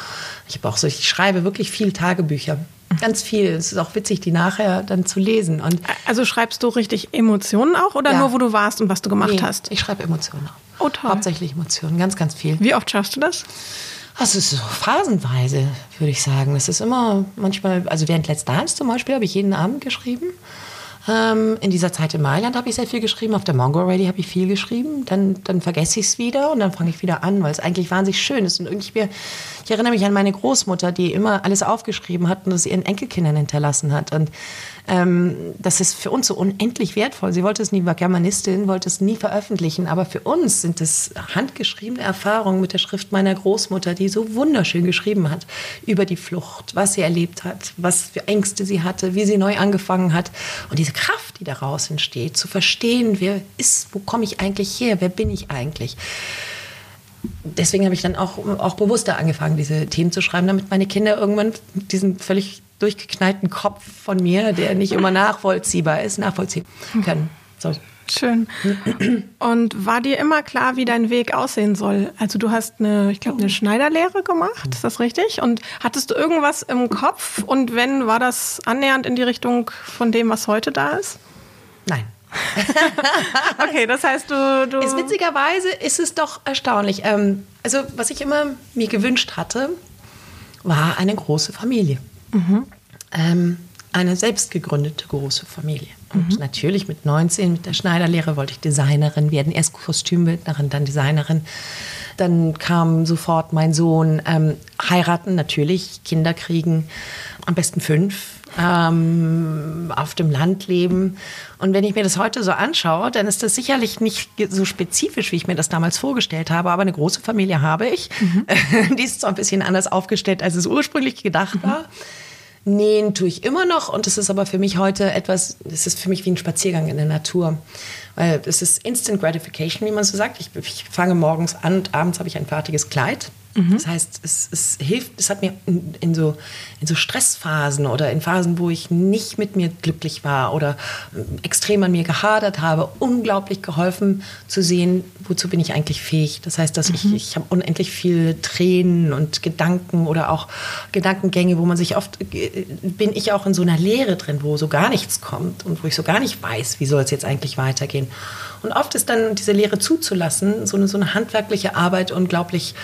S3: Ich habe auch so, ich schreibe wirklich viel Tagebücher. Ganz viel. Es ist auch witzig, die nachher dann zu lesen. Und
S1: also schreibst du richtig Emotionen auch oder
S3: Ja.
S1: nur, wo du warst und was du gemacht
S3: nee,
S1: hast?
S3: ich schreibe Emotionen auch.
S1: Oh, toll.
S3: Hauptsächlich Emotionen, ganz, ganz viel.
S1: Wie oft schaffst du das?
S3: Das ist so phasenweise, würde ich sagen. Es ist immer manchmal, also während Let's Dance zum Beispiel habe ich jeden Abend geschrieben. Ähm, in dieser Zeit in Mailand habe ich sehr viel geschrieben. Auf der Mongo Ready habe ich viel geschrieben. Dann, dann vergesse ich es wieder und dann fange ich wieder an, weil es eigentlich wahnsinnig schön ist. Und irgendwie, ich erinnere mich an meine Großmutter, die immer alles aufgeschrieben hat und es ihren Enkelkindern hinterlassen hat. Und ähm, das ist für uns so unendlich wertvoll. Sie wollte es nie, war Germanistin, wollte es nie veröffentlichen, aber für uns sind es handgeschriebene Erfahrungen mit der Schrift meiner Großmutter, die so wunderschön geschrieben hat über die Flucht, was sie erlebt hat, was für Ängste sie hatte, wie sie neu angefangen hat. Und diese Kraft, die daraus entsteht, zu verstehen, wer ist, wo komme ich eigentlich her, wer bin ich eigentlich? Deswegen habe ich dann auch, auch bewusster angefangen, diese Themen zu schreiben, damit meine Kinder irgendwann diesen völlig durchgeknallten Kopf von mir, der nicht immer nachvollziehbar ist, nachvollziehen können. So.
S1: Schön. Und war dir immer klar, wie dein Weg aussehen soll? Also du hast eine, ich glaube, eine Schneiderlehre gemacht, ist das richtig? Und hattest du irgendwas im Kopf? Und wenn, war das annähernd in die Richtung von dem, was heute da ist?
S3: Nein. <laughs>
S1: Okay, das heißt, du... du
S3: Ist witzigerweise ist es doch erstaunlich. Ähm, also, was ich immer mir gewünscht hatte, war eine große Familie. Ähm, eine selbst gegründete große Familie. Und natürlich mit 19, mit der Schneiderlehre, wollte ich Designerin werden. Erst Kostümbildnerin, dann Designerin. Dann kam sofort mein Sohn ähm, heiraten, natürlich, Kinder kriegen, am besten fünf, ähm, auf dem Land leben. Und wenn ich mir das heute so anschaue, dann ist das sicherlich nicht so spezifisch, wie ich mir das damals vorgestellt habe, aber eine große Familie habe ich. <laughs> Die ist zwar ein bisschen anders aufgestellt, als es ursprünglich gedacht war. Nähen tue ich immer noch und es ist aber für mich heute etwas, es ist für mich wie ein Spaziergang in der Natur. Weil es ist Instant Gratification, wie man so sagt. Ich, ich fange morgens an und abends habe ich ein fertiges Kleid. Das heißt, es, es hilft, es hat mir in, in, so, in so Stressphasen oder in Phasen, wo ich nicht mit mir glücklich war oder ähm, extrem an mir gehadert habe, unglaublich geholfen zu sehen, wozu bin ich eigentlich fähig. Das heißt, dass ich, ich habe unendlich viel Tränen und Gedanken oder auch Gedankengänge, wo man sich oft, äh, bin ich auch in so einer Leere drin, wo so gar nichts kommt und wo ich so gar nicht weiß, wie soll es jetzt eigentlich weitergehen. Und oft ist dann diese Leere zuzulassen, so eine, so eine handwerkliche Arbeit unglaublich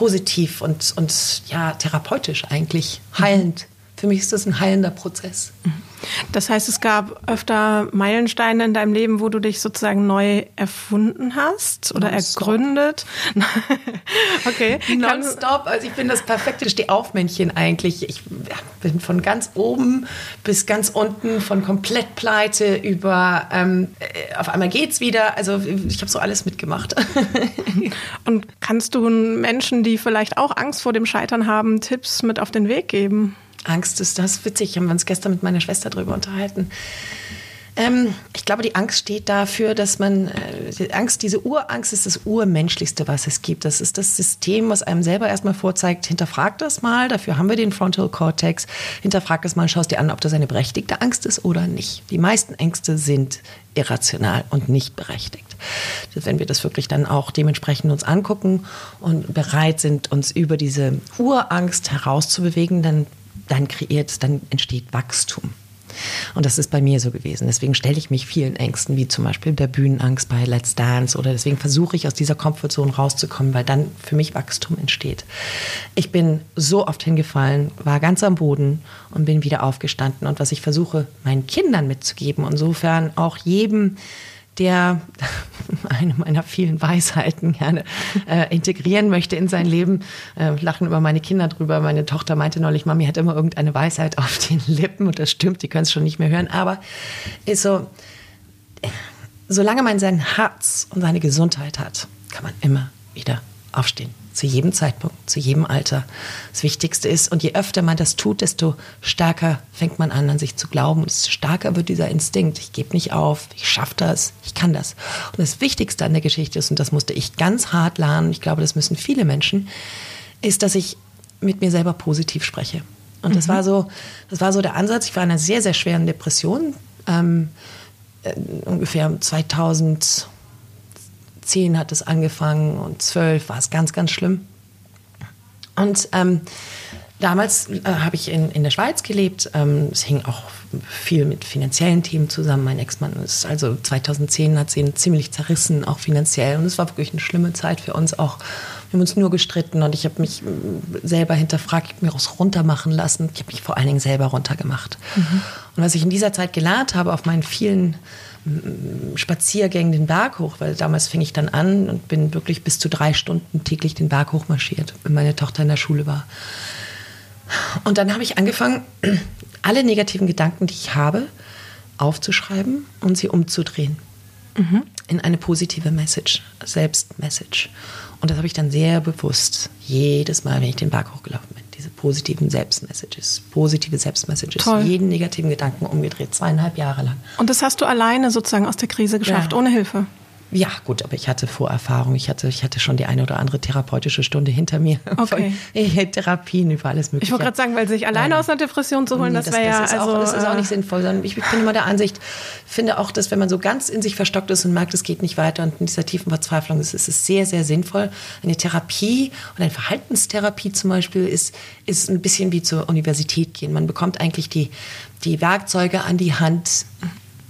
S3: positiv und, und ja, therapeutisch eigentlich, heilend. Für mich ist das ein heilender Prozess.
S1: Das heißt, es gab öfter Meilensteine in deinem Leben, wo du dich sozusagen neu erfunden hast oder ergründet. <laughs> okay.
S3: Nonstop, also ich bin das perfekte Stehaufmännchen eigentlich. Ich bin von ganz oben bis ganz unten, von komplett pleite über ähm, äh, auf einmal geht's wieder. Also ich habe so alles mitgemacht. <laughs>
S1: Und kannst du Menschen, die vielleicht auch Angst vor dem Scheitern haben, Tipps mit auf den Weg geben?
S3: Angst ist das witzig, haben wir uns gestern mit meiner Schwester drüber unterhalten. Ähm, ich glaube, die Angst steht dafür, dass man, äh, die Angst, diese Urangst ist das Urmenschlichste, was es gibt. Das ist das System, was einem selber erstmal vorzeigt, hinterfrag das mal, dafür haben wir den Frontal Cortex, hinterfrag das mal, schaust dir an, ob das eine berechtigte Angst ist oder nicht. Die meisten Ängste sind irrational und nicht berechtigt. Wenn wir das wirklich dann auch dementsprechend uns angucken und bereit sind, uns über diese Urangst herauszubewegen, dann, dann kreiert, dann entsteht Wachstum. Und das ist bei mir so gewesen. Deswegen stelle ich mich vielen Ängsten, wie zum Beispiel der Bühnenangst bei Let's Dance oder deswegen versuche ich aus dieser Komfortzone rauszukommen, weil dann für mich Wachstum entsteht. Ich bin so oft hingefallen, war ganz am Boden und bin wieder aufgestanden. Und was ich versuche, meinen Kindern mitzugeben, insofern auch jedem, der <laughs> eine meiner vielen Weisheiten gerne äh, integrieren möchte in sein Leben. Äh, lachen über meine Kinder drüber. Meine Tochter meinte neulich, Mami hat immer irgendeine Weisheit auf den Lippen und das stimmt, die können es schon nicht mehr hören. Aber ist so, solange man sein Herz und seine Gesundheit hat, kann man immer wieder aufstehen. Zu jedem Zeitpunkt, zu jedem Alter. Das Wichtigste ist, und je öfter man das tut, desto stärker fängt man an, an sich zu glauben. Und desto stärker wird dieser Instinkt. Ich gebe nicht auf, ich schaffe das, ich kann das. Und das Wichtigste an der Geschichte ist, und das musste ich ganz hart lernen, ich glaube, das müssen viele Menschen, ist, dass ich mit mir selber positiv spreche. Und das war so, das war so der Ansatz. Ich war in einer sehr, sehr schweren Depression. Ähm, äh, ungefähr 2000 zehn hat es angefangen und zwölf war es ganz, ganz schlimm. Und ähm, Damals äh, habe ich in, in der Schweiz gelebt. Ähm, es hing auch viel mit finanziellen Themen zusammen. Mein Ex-Mann ist also 2010 hat sie ihn ziemlich zerrissen, auch finanziell. Und es war wirklich eine schlimme Zeit für uns auch. Wir haben uns nur gestritten und ich habe mich äh, selber hinterfragt, ich habe mir was runtermachen lassen. Ich habe mich vor allen Dingen selber runtergemacht. Mhm. Und was ich in dieser Zeit gelernt habe auf meinen vielen Spaziergängen den Berg hoch, weil damals fing ich dann an und bin wirklich bis zu drei Stunden täglich den Berg hoch marschiert, wenn meine Tochter in der Schule war. Und dann habe ich angefangen, <clears throat> alle negativen Gedanken, die ich habe, aufzuschreiben und sie umzudrehen mhm. in eine positive Message, Selbstmessage. Und das habe ich dann sehr bewusst jedes Mal, wenn ich den Berg hochgelaufen bin diese positiven Selbstmessages, positive Selbstmessages, Toll. jeden negativen Gedanken umgedreht, zweieinhalb Jahre lang.
S1: Und das hast du alleine sozusagen aus der Krise geschafft, ja. ohne Hilfe?
S3: Ja, gut, aber ich hatte Vorerfahrung. Ich hatte, ich hatte schon die eine oder andere therapeutische Stunde hinter mir. <laughs> Okay. Von Therapien über alles Mögliche.
S1: Ich wollte gerade sagen, weil sich alleine aus einer Depression zu holen, das, das wäre ja.
S3: Ist also, auch, das ist auch nicht äh, sinnvoll, sondern ich bin immer der Ansicht, finde auch, dass wenn man so ganz in sich verstockt ist und merkt, es geht nicht weiter und in dieser tiefen Verzweiflung ist, ist es sehr, sehr sinnvoll. Eine Therapie und eine Verhaltenstherapie zum Beispiel ist, ist ein bisschen wie zur Universität gehen. Man bekommt eigentlich die, die Werkzeuge an die Hand,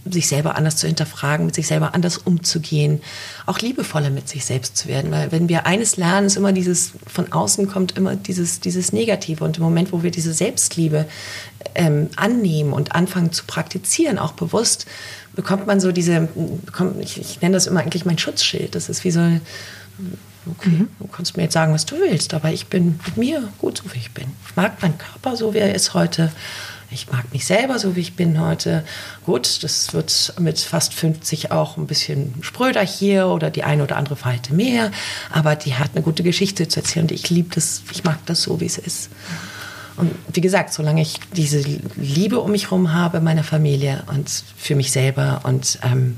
S3: sich selber anders zu hinterfragen, mit sich selber anders umzugehen, auch liebevoller mit sich selbst zu werden. Weil wenn wir eines lernen, ist immer dieses, von außen kommt immer dieses, dieses Negative. Und im Moment, wo wir diese Selbstliebe ähm, annehmen und anfangen zu praktizieren, auch bewusst, bekommt man so diese, bekommt, ich, ich nenne das immer eigentlich mein Schutzschild. Das ist wie so okay, mhm. du kannst mir jetzt sagen, was du willst, aber ich bin mit mir gut so, wie ich bin. Ich mag meinen Körper so, wie er ist heute ich mag mich selber so, wie ich bin heute. Gut, das wird mit fast 50 auch ein bisschen spröder hier oder die eine oder andere Verhalte mehr, aber die hat eine gute Geschichte zu erzählen und ich liebe das, ich mag das so, wie es ist. Und wie gesagt, solange ich diese Liebe um mich herum habe, meiner Familie und für mich selber und, ähm,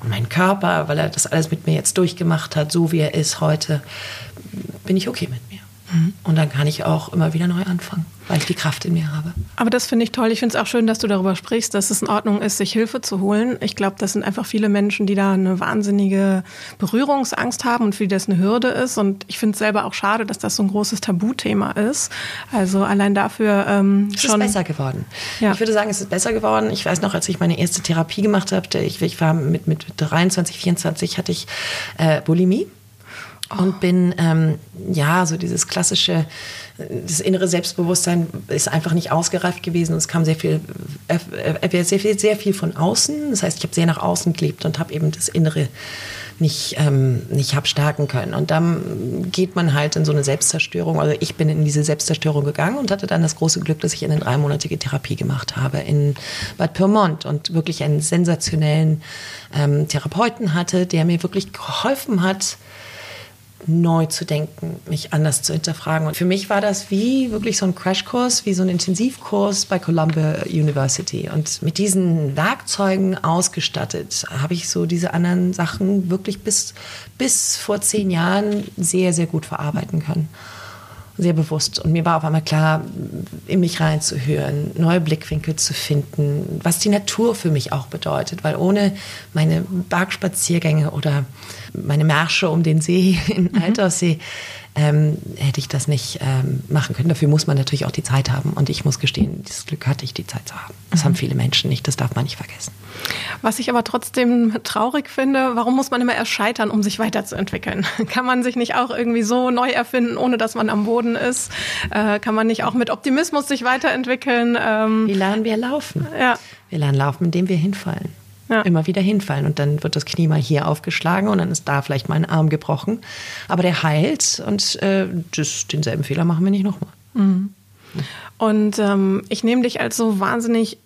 S3: und meinen Körper, weil er das alles mit mir jetzt durchgemacht hat, so wie er ist heute, bin ich okay mit mir. Mhm. Und dann kann ich auch immer wieder neu anfangen weil ich die Kraft in mir habe.
S1: Aber das finde ich toll. Ich finde es auch schön, dass du darüber sprichst, dass es in Ordnung ist, sich Hilfe zu holen. Ich glaube, das sind einfach viele Menschen, die da eine wahnsinnige Berührungsangst haben und für die das eine Hürde ist. Und ich finde es selber auch schade, dass das so ein großes Tabuthema ist. Also allein dafür ähm,
S3: es
S1: schon.
S3: ist besser geworden. Ja. Ich würde sagen, es ist besser geworden. Ich weiß noch, als ich meine erste Therapie gemacht habe, ich, ich war mit, mit 23, 24 hatte ich äh, Bulimie und bin ähm, ja so dieses klassische das innere Selbstbewusstsein ist einfach nicht ausgereift gewesen. Es kam sehr viel, äh, äh, sehr viel, sehr viel von außen. Das heißt, ich habe sehr nach außen gelebt und habe eben das Innere nicht, ähm, nicht hab stärken können. Und dann geht man halt in so eine Selbstzerstörung. Also ich bin in diese Selbstzerstörung gegangen und hatte dann das große Glück, dass ich eine dreimonatige Therapie gemacht habe in Bad Pyrmont und wirklich einen sensationellen ähm, Therapeuten hatte, der mir wirklich geholfen hat, neu zu denken, mich anders zu hinterfragen. Und für mich war das wie wirklich so ein Crashkurs, wie so ein Intensivkurs bei Columbia University. Und mit diesen Werkzeugen ausgestattet habe ich so diese anderen Sachen wirklich bis, bis vor zehn Jahren sehr, sehr gut verarbeiten können sehr bewusst. Und mir war auf einmal klar, in mich reinzuhören, neue Blickwinkel zu finden, was die Natur für mich auch bedeutet. Weil ohne meine Bergspaziergänge oder meine Märsche um den See <laughs> in mhm. Alterssee ähm, hätte ich das nicht ähm, machen können. Dafür muss man natürlich auch die Zeit haben. Und ich muss gestehen, dieses Glück hatte ich, die Zeit zu haben. Das mhm. haben viele Menschen nicht, das darf man nicht vergessen.
S1: Was ich aber trotzdem traurig finde, warum muss man immer erst scheitern, um sich weiterzuentwickeln? <laughs> Kann man sich nicht auch irgendwie so neu erfinden, ohne dass man am Boden ist? Äh, kann man nicht auch mit Optimismus sich weiterentwickeln?
S3: Ähm, Wie lernen wir laufen? Ja. Wir lernen laufen, indem wir hinfallen ja. immer wieder hinfallen. Und dann wird das Knie mal hier aufgeschlagen und dann ist da vielleicht mal ein Arm gebrochen. Aber der heilt und äh, das, denselben Fehler machen wir nicht nochmal. Mhm.
S1: Und ähm, ich nehme dich als so wahnsinnig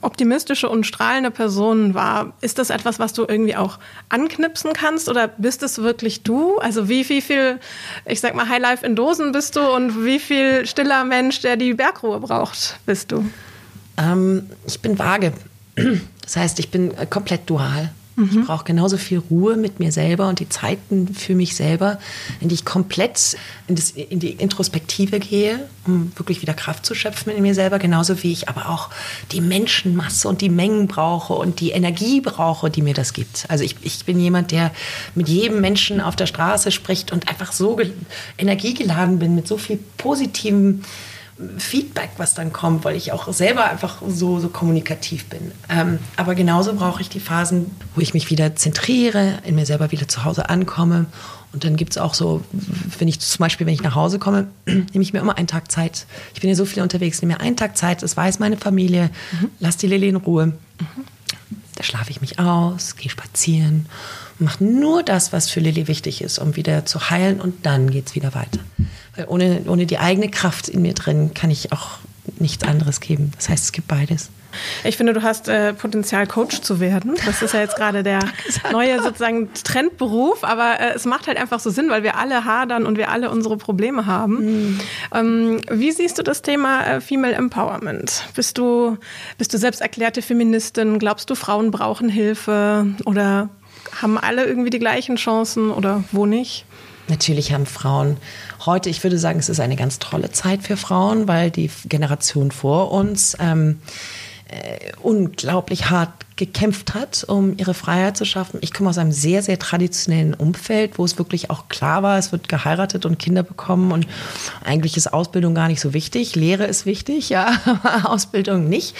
S1: optimistische und strahlende Person wahr. Ist das etwas, was du irgendwie auch anknipsen kannst oder bist es wirklich du? Also wie, wie viel, ich sag mal, Highlife in Dosen bist du und wie viel stiller Mensch, der die Bergruhe braucht, bist du?
S3: Ähm, ich bin vage. Das heißt, ich bin äh, komplett dual. Mhm. Ich brauche genauso viel Ruhe mit mir selber und die Zeiten für mich selber, in die ich komplett in, das, in, die Introspektive gehe, um wirklich wieder Kraft zu schöpfen in mir selber, genauso wie ich aber auch die Menschenmasse und die Mengen brauche und die Energie brauche, die mir das gibt. Also ich, ich bin jemand, der mit jedem Menschen auf der Straße spricht und einfach so energiegeladen bin, mit so viel positivem Feedback, was dann kommt, weil ich auch selber einfach so, so kommunikativ bin. Ähm, aber genauso brauche ich die Phasen, wo ich mich wieder zentriere, in mir selber wieder zu Hause ankomme. Und dann gibt es auch so, wenn ich zum Beispiel, wenn ich nach Hause komme, <clears throat> nehme ich mir immer einen Tag Zeit. Ich bin ja so viel unterwegs, nehme mir einen Tag Zeit, das weiß meine Familie, mhm. lass die Lilly in Ruhe. Mhm. Da schlafe ich mich aus, gehe spazieren mache nur das, was für Lilly wichtig ist, um wieder zu heilen und dann geht es wieder weiter. Weil ohne, ohne die eigene Kraft in mir drin kann ich auch nichts anderes geben. Das heißt, es gibt beides.
S1: Ich finde, du hast äh, Potenzial, Coach zu werden. Das ist ja jetzt gerade der <laughs> neue sozusagen Trendberuf, aber äh, es macht halt einfach so Sinn, weil wir alle hadern und wir alle unsere Probleme haben. Mhm. Ähm, wie siehst du das Thema äh, Female Empowerment? Bist du, bist du selbst erklärte Feministin? Glaubst du, Frauen brauchen Hilfe oder haben alle irgendwie die gleichen Chancen oder wo nicht?
S3: Natürlich haben Frauen heute, ich würde sagen, es ist eine ganz tolle Zeit für Frauen, weil die Generation vor uns ähm, äh, unglaublich hart gekämpft hat, um ihre Freiheit zu schaffen. Ich komme aus einem sehr, sehr traditionellen Umfeld, wo es wirklich auch klar war, es wird geheiratet und Kinder bekommen und eigentlich ist Ausbildung gar nicht so wichtig. Lehre ist wichtig, ja, <laughs> aber Ausbildung nicht.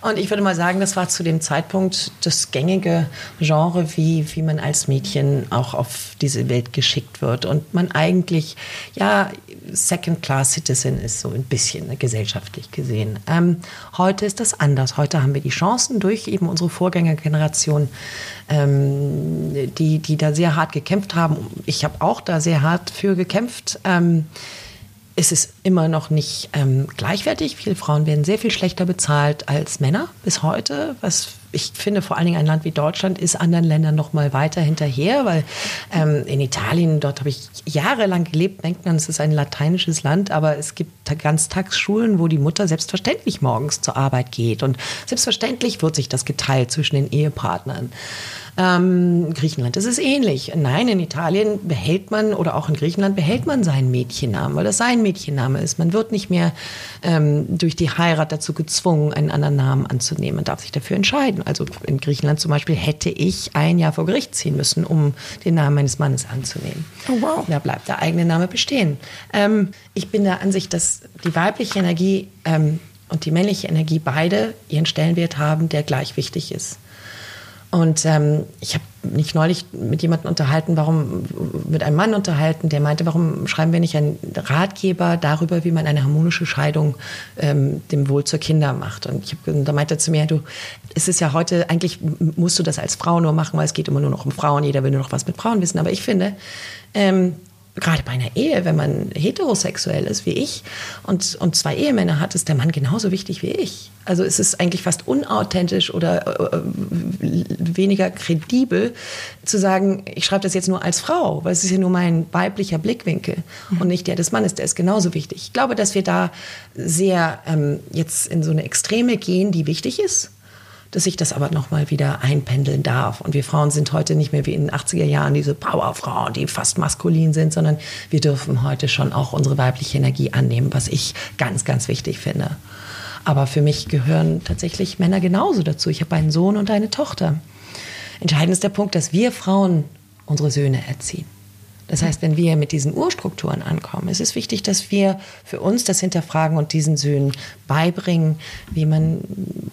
S3: Und ich würde mal sagen, das war zu dem Zeitpunkt das gängige Genre, wie, wie man als Mädchen auch auf diese Welt geschickt wird und man eigentlich, ja, Second-Class-Citizen ist so ein bisschen gesellschaftlich gesehen. Ähm, heute ist das anders. Heute haben wir die Chancen durch eben unsere Vorgängergeneration, ähm, die, die da sehr hart gekämpft haben. Ich habe auch da sehr hart für gekämpft. Ähm, es ist immer noch nicht ähm, gleichwertig. Viele Frauen werden sehr viel schlechter bezahlt als Männer bis heute, was ich finde vor allen Dingen ein Land wie Deutschland ist anderen Ländern noch mal weiter hinterher, weil ähm, in Italien, dort habe ich jahrelang gelebt, denkt man, es ist ein lateinisches Land, aber es gibt Ganztagsschulen, wo die Mutter selbstverständlich morgens zur Arbeit geht und selbstverständlich wird sich das geteilt zwischen den Ehepartnern. Ähm, Griechenland ist es ähnlich. Nein, in Italien behält man oder auch in Griechenland behält man seinen Mädchennamen, weil das sein Mädchenname ist. Man wird nicht mehr ähm, durch die Heirat dazu gezwungen, einen anderen Namen anzunehmen. Man darf sich dafür entscheiden. Also in Griechenland zum Beispiel hätte ich ein Jahr vor Gericht ziehen müssen, um den Namen meines Mannes anzunehmen. Oh, wow. Da bleibt der eigene Name bestehen. Ähm, ich bin der Ansicht, dass die weibliche Energie ähm, und die männliche Energie beide ihren Stellenwert haben, der gleich wichtig ist. Und ähm, ich habe mich neulich mit jemandem unterhalten, warum mit einem Mann unterhalten, der meinte, warum schreiben wir nicht einen Ratgeber darüber, wie man eine harmonische Scheidung ähm, dem Wohl zur Kinder macht. Und ich hab, da meinte er zu mir, du, es ist ja heute, eigentlich musst du das als Frau nur machen, weil es geht immer nur noch um Frauen, jeder will nur noch was mit Frauen wissen. Aber ich finde, ähm, gerade bei einer Ehe, wenn man heterosexuell ist wie ich und, und zwei Ehemänner hat, ist der Mann genauso wichtig wie ich. Also es ist eigentlich fast unauthentisch oder äh, äh, weniger kredibel zu sagen, ich schreibe das jetzt nur als Frau, weil es ist ja nur mein weiblicher Blickwinkel mhm. und nicht der des Mannes, der ist genauso wichtig. Ich glaube, dass wir da sehr ähm, jetzt in so eine Extreme gehen, die wichtig ist dass ich das aber nochmal wieder einpendeln darf. Und wir Frauen sind heute nicht mehr wie in den 80er Jahren diese Powerfrauen, die fast maskulin sind, sondern wir dürfen heute schon auch unsere weibliche Energie annehmen, was ich ganz, ganz wichtig finde. Aber für mich gehören tatsächlich Männer genauso dazu. Ich habe einen Sohn und eine Tochter. Entscheidend ist der Punkt, dass wir Frauen unsere Söhne erziehen. Das heißt, wenn wir mit diesen Urstrukturen ankommen, ist es wichtig, dass wir für uns das hinterfragen und diesen Söhnen beibringen, wie man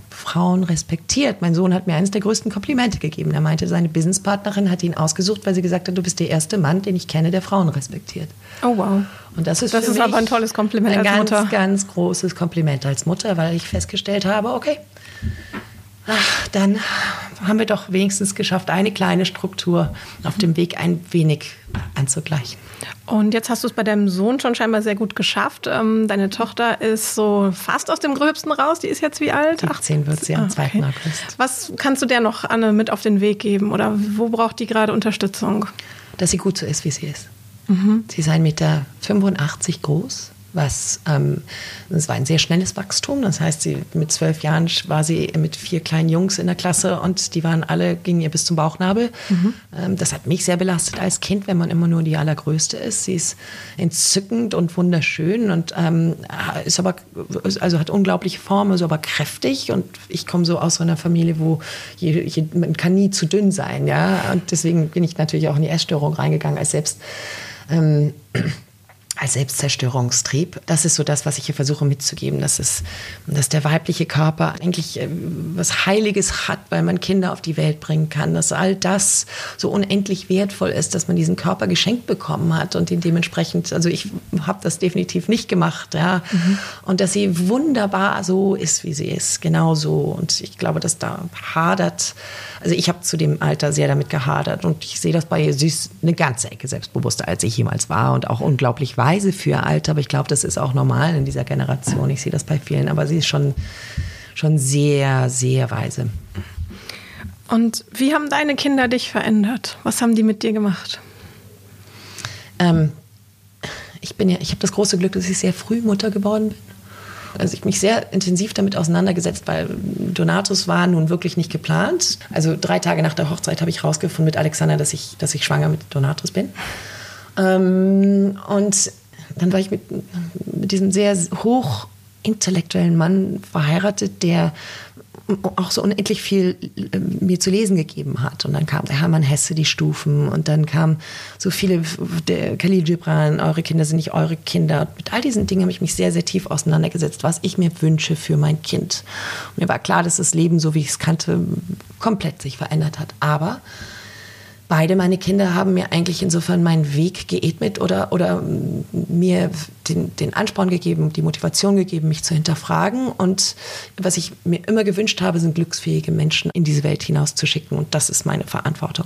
S3: Frauen respektiert. Mein Sohn hat mir eines der größten Komplimente gegeben. Er meinte, seine Businesspartnerin hat ihn ausgesucht, weil sie gesagt hat, du bist der erste Mann, den ich kenne, der Frauen respektiert.
S1: Oh wow.
S3: Und das ist,
S1: das ist aber ein tolles Kompliment
S3: ein
S1: als
S3: ganz, Mutter. ganz großes Kompliment als Mutter, weil ich festgestellt habe, okay, ach, dann haben wir doch wenigstens geschafft, eine kleine Struktur auf dem Weg ein wenig anzugleichen.
S1: Und jetzt hast du es bei deinem Sohn schon scheinbar sehr gut geschafft. Ähm, deine Tochter ist so fast aus dem Gröbsten raus. Die ist jetzt wie alt?
S3: 18 wird sie am 2. Okay. August.
S1: Was kannst du der noch, Anne, mit auf den Weg geben? Oder wo braucht die gerade Unterstützung?
S3: Dass sie gut so ist, wie sie ist. Mhm. Sie ist 1,85 Meter groß, was ähm, es war ein sehr schnelles Wachstum. Das heißt, sie mit zwölf Jahren war sie mit vier kleinen Jungs in der Klasse und die waren alle gingen ihr bis zum Bauchnabel. Mhm. Ähm, das hat mich sehr belastet als Kind, wenn man immer nur die allergrößte ist. Sie ist entzückend und wunderschön und ähm, ist aber also hat unglaubliche Form, ist aber kräftig und ich komme so aus so einer Familie, wo je, je, man kann nie zu dünn sein, ja und deswegen bin ich natürlich auch in die Essstörung reingegangen als selbst ähm, als Selbstzerstörungstrieb. Das ist so das, was ich hier versuche mitzugeben, dass, es, dass der weibliche Körper eigentlich äh, was Heiliges hat, weil man Kinder auf die Welt bringen kann, dass all das so unendlich wertvoll ist, dass man diesen Körper geschenkt bekommen hat und ihn dementsprechend, also ich habe das definitiv nicht gemacht, ja, mhm. und dass sie wunderbar so ist, wie sie ist, genau so. Und ich glaube, dass da hadert, also ich habe zu dem Alter sehr damit gehadert und ich sehe das bei ihr, sie ist eine ganze Ecke selbstbewusster, als ich jemals war und auch unglaublich weise für ihr Alter, aber ich glaube, das ist auch normal in dieser Generation. Ich sehe das bei vielen, aber sie ist schon, schon sehr, sehr weise.
S1: Und wie haben deine Kinder dich verändert? Was haben die mit dir gemacht?
S3: Ähm, ich bin ja, ich habe das große Glück, dass ich sehr früh Mutter geworden bin. Also ich mich sehr intensiv damit auseinandergesetzt, weil Donatus war nun wirklich nicht geplant. Also drei Tage nach der Hochzeit habe ich rausgefunden mit Alexander, dass ich, dass ich schwanger mit Donatus bin. Ähm, und dann war ich mit, mit diesem sehr hochintellektuellen Mann verheiratet, der auch so unendlich viel äh, mir zu lesen gegeben hat. Und dann kam der Hermann Hesse, die Stufen, und dann kam so viele, der Khalil Gibran, eure Kinder sind nicht eure Kinder. Mit all diesen Dingen habe ich mich sehr, sehr tief auseinandergesetzt, was ich mir wünsche für mein Kind. Und mir war klar, dass das Leben, so wie ich es kannte, komplett sich verändert hat. Aber beide meine Kinder haben mir eigentlich insofern meinen Weg geebnet oder, oder mir den, den Ansporn gegeben, die Motivation gegeben, mich zu hinterfragen. Und was ich mir immer gewünscht habe, sind glücksfähige Menschen in diese Welt hinauszuschicken. Und das ist meine Verantwortung.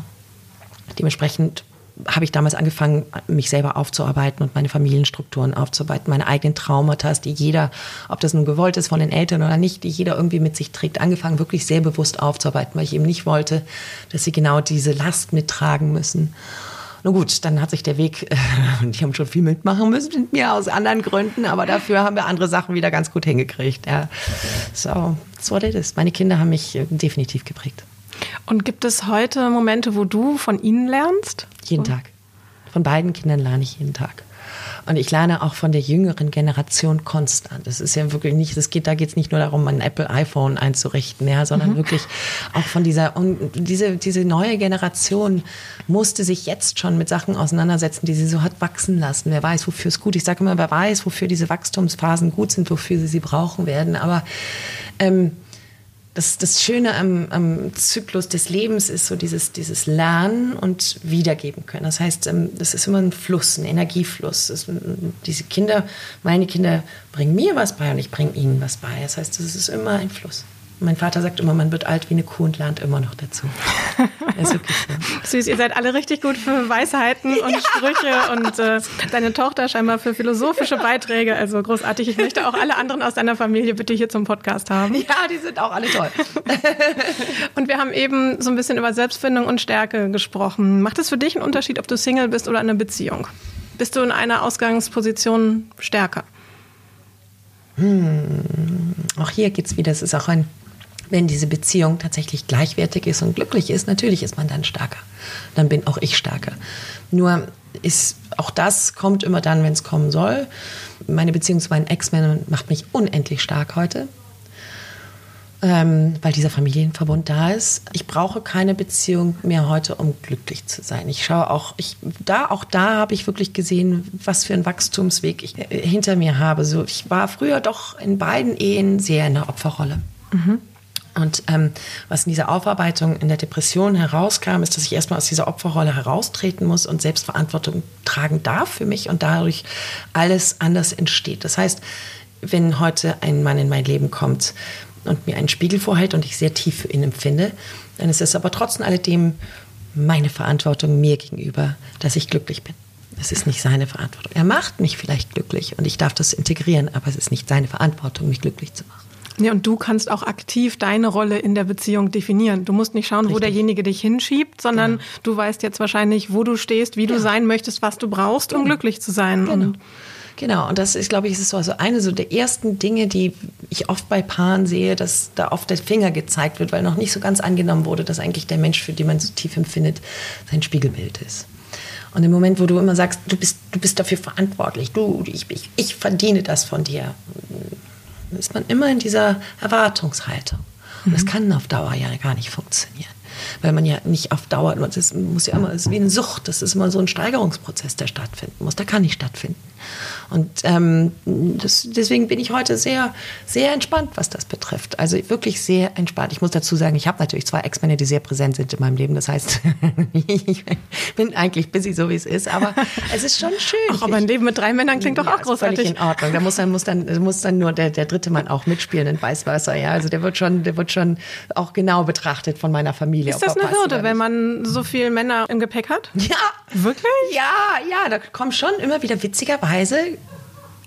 S3: Dementsprechend habe ich damals angefangen, mich selber aufzuarbeiten und meine Familienstrukturen aufzuarbeiten, meine eigenen Traumata, die jeder, ob das nun gewollt ist von den Eltern oder nicht, die jeder irgendwie mit sich trägt, angefangen wirklich sehr bewusst aufzuarbeiten, weil ich eben nicht wollte, dass sie genau diese Last mittragen müssen. Na gut, dann hat sich der Weg, <laughs> äh, die haben schon viel mitmachen müssen mit mir aus anderen Gründen, aber dafür haben wir andere Sachen wieder ganz gut hingekriegt. Ja. So, that's what it is. Meine Kinder haben mich äh, definitiv geprägt.
S1: Und gibt es heute Momente, wo du von ihnen lernst?
S3: Jeden Tag. Von beiden Kindern lerne ich jeden Tag. Und ich lerne auch von der jüngeren Generation konstant. Das ist ja wirklich nicht, das geht, da geht es nicht nur darum, ein Apple iPhone einzurichten, ja, sondern mhm. wirklich auch von dieser, und diese, diese neue Generation musste sich jetzt schon mit Sachen auseinandersetzen, die sie so hat wachsen lassen. Wer weiß, wofür es gut ist. Ich sage immer, wer weiß, wofür diese Wachstumsphasen gut sind, wofür sie sie brauchen werden. Aber ähm, das, das Schöne am, am, Zyklus des Lebens ist so dieses, dieses Lernen und Wiedergeben können. Das heißt, ähm, das ist immer ein Fluss, ein Energiefluss. Das, diese Kinder, meine Kinder bringen mir was bei und ich bringe ihnen was bei. Das heißt, es ist immer ein Fluss. Mein Vater sagt immer, man wird alt wie eine Kuh und lernt immer noch dazu. <laughs>
S1: ist wirklich so. Süß, ihr seid alle richtig gut für Weisheiten und ja. Sprüche und äh, deine Tochter scheinbar für philosophische Beiträge. Also großartig. Ich möchte auch alle anderen aus deiner Familie bitte hier zum Podcast haben.
S3: Ja, die sind auch alle toll. <laughs>
S1: und wir haben eben so ein bisschen über Selbstfindung und Stärke gesprochen. Macht es für dich einen Unterschied, ob du Single bist oder in einer Beziehung? Bist du in einer Ausgangsposition stärker?
S3: Hm. Auch hier geht es wieder, es ist auch ein wenn diese Beziehung tatsächlich gleichwertig ist und glücklich ist, natürlich ist man dann stärker. Dann bin auch ich stärker. Nur ist auch das kommt immer dann, wenn es kommen soll. Meine Beziehung zu meinen Ex-Männern macht mich unendlich stark heute, ähm, weil dieser Familienverbund da ist. Ich brauche keine Beziehung mehr heute, um glücklich zu sein. Ich schaue auch, ich, da, auch da habe ich wirklich gesehen, was für einen Wachstumsweg ich äh, hinter mir habe. So, ich war früher doch in beiden Ehen sehr in der Opferrolle. Mhm. Und ähm, was in dieser Aufarbeitung in der Depression herauskam, ist, dass ich erstmal aus dieser Opferrolle heraustreten muss und Selbstverantwortung tragen darf für mich und dadurch alles anders entsteht. Das heißt, wenn heute ein Mann in mein Leben kommt und mir einen Spiegel vorhält und ich sehr tief für ihn empfinde, dann ist es aber trotz alledem meine Verantwortung mir gegenüber, dass ich glücklich bin. Es ist nicht seine Verantwortung. Er macht mich vielleicht glücklich und ich darf das integrieren, aber es ist nicht seine Verantwortung, mich glücklich zu machen.
S1: Ja, und du kannst auch aktiv deine Rolle in der Beziehung definieren. Du musst nicht schauen, Richtig. wo derjenige dich hinschiebt, sondern genau. du weißt jetzt wahrscheinlich, wo du stehst, wie ja. du sein möchtest, was du brauchst, um genau. glücklich zu sein.
S3: Genau. Und Genau, und das ist, glaube ich, ist so also eine so der ersten Dinge, die ich oft bei Paaren sehe, dass da oft der Finger gezeigt wird, weil noch nicht so ganz angenommen wurde, dass eigentlich der Mensch, für den man so tief empfindet, sein Spiegelbild ist. Und im Moment, wo du immer sagst, du bist, du bist dafür verantwortlich, du, ich, ich, ich verdiene das von dir, ist man immer in dieser Erwartungshaltung. Und das mhm. kann auf Dauer ja gar nicht funktionieren. weil man ja nicht auf Dauer, das muss ja immer, es ist wie eine Sucht, das ist immer so ein Steigerungsprozess, der stattfinden muss, der kann nicht stattfinden. Und ähm, das, deswegen bin ich heute sehr, sehr entspannt, was das betrifft. Also wirklich sehr entspannt. Ich muss dazu sagen, ich habe natürlich zwei Ex-Männer, die sehr präsent sind in meinem Leben. Das heißt, <laughs> ich bin eigentlich busy, so wie es ist, aber es ist schon schön.
S1: Ach, aber ein Leben mit drei Männern klingt doch ja, auch großartig.
S3: Völlig in Ordnung. Da muss dann, muss dann, muss dann nur der, der dritte Mann auch mitspielen in Weißwasser. Ja, also der wird schon, der wird schon auch genau betrachtet von meiner Familie.
S1: Ist das eine Hürde, wenn man so viele Männer im Gepäck hat?
S3: Ja.
S1: Wirklich?
S3: Ja, ja, da kommt schon immer wieder witzigerweise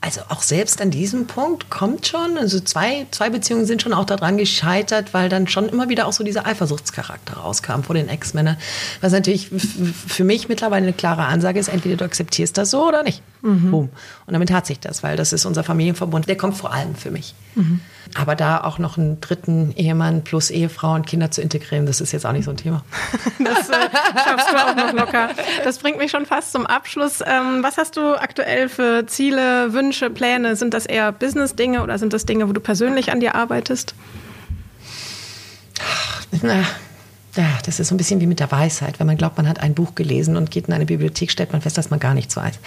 S3: also auch selbst an diesem Punkt kommt schon, also zwei, zwei Beziehungen sind schon auch daran gescheitert, weil dann schon immer wieder auch so dieser Eifersuchtscharakter rauskam vor den Ex-Männern. Was natürlich für mich mittlerweile eine klare Ansage ist, entweder du akzeptierst das so oder nicht. Mhm. Boom. Und damit hat sich das, weil das ist unser Familienverbund, der kommt vor allem für mich. Mhm. Aber da auch noch einen dritten Ehemann plus Ehefrau und Kinder zu integrieren, das ist jetzt auch nicht so ein Thema. <laughs>
S1: das äh, schaffst du auch noch locker. Das bringt mich schon fast zum Abschluss. Ähm, was hast du aktuell für Ziele, Wünsche, Pläne? Sind das eher Business-Dinge oder sind das Dinge, wo du persönlich an dir arbeitest?
S3: Na, ja, das ist so ein bisschen wie mit der Weisheit. Wenn man glaubt, man hat ein Buch gelesen und geht in eine Bibliothek, stellt man fest, dass man gar nichts weiß.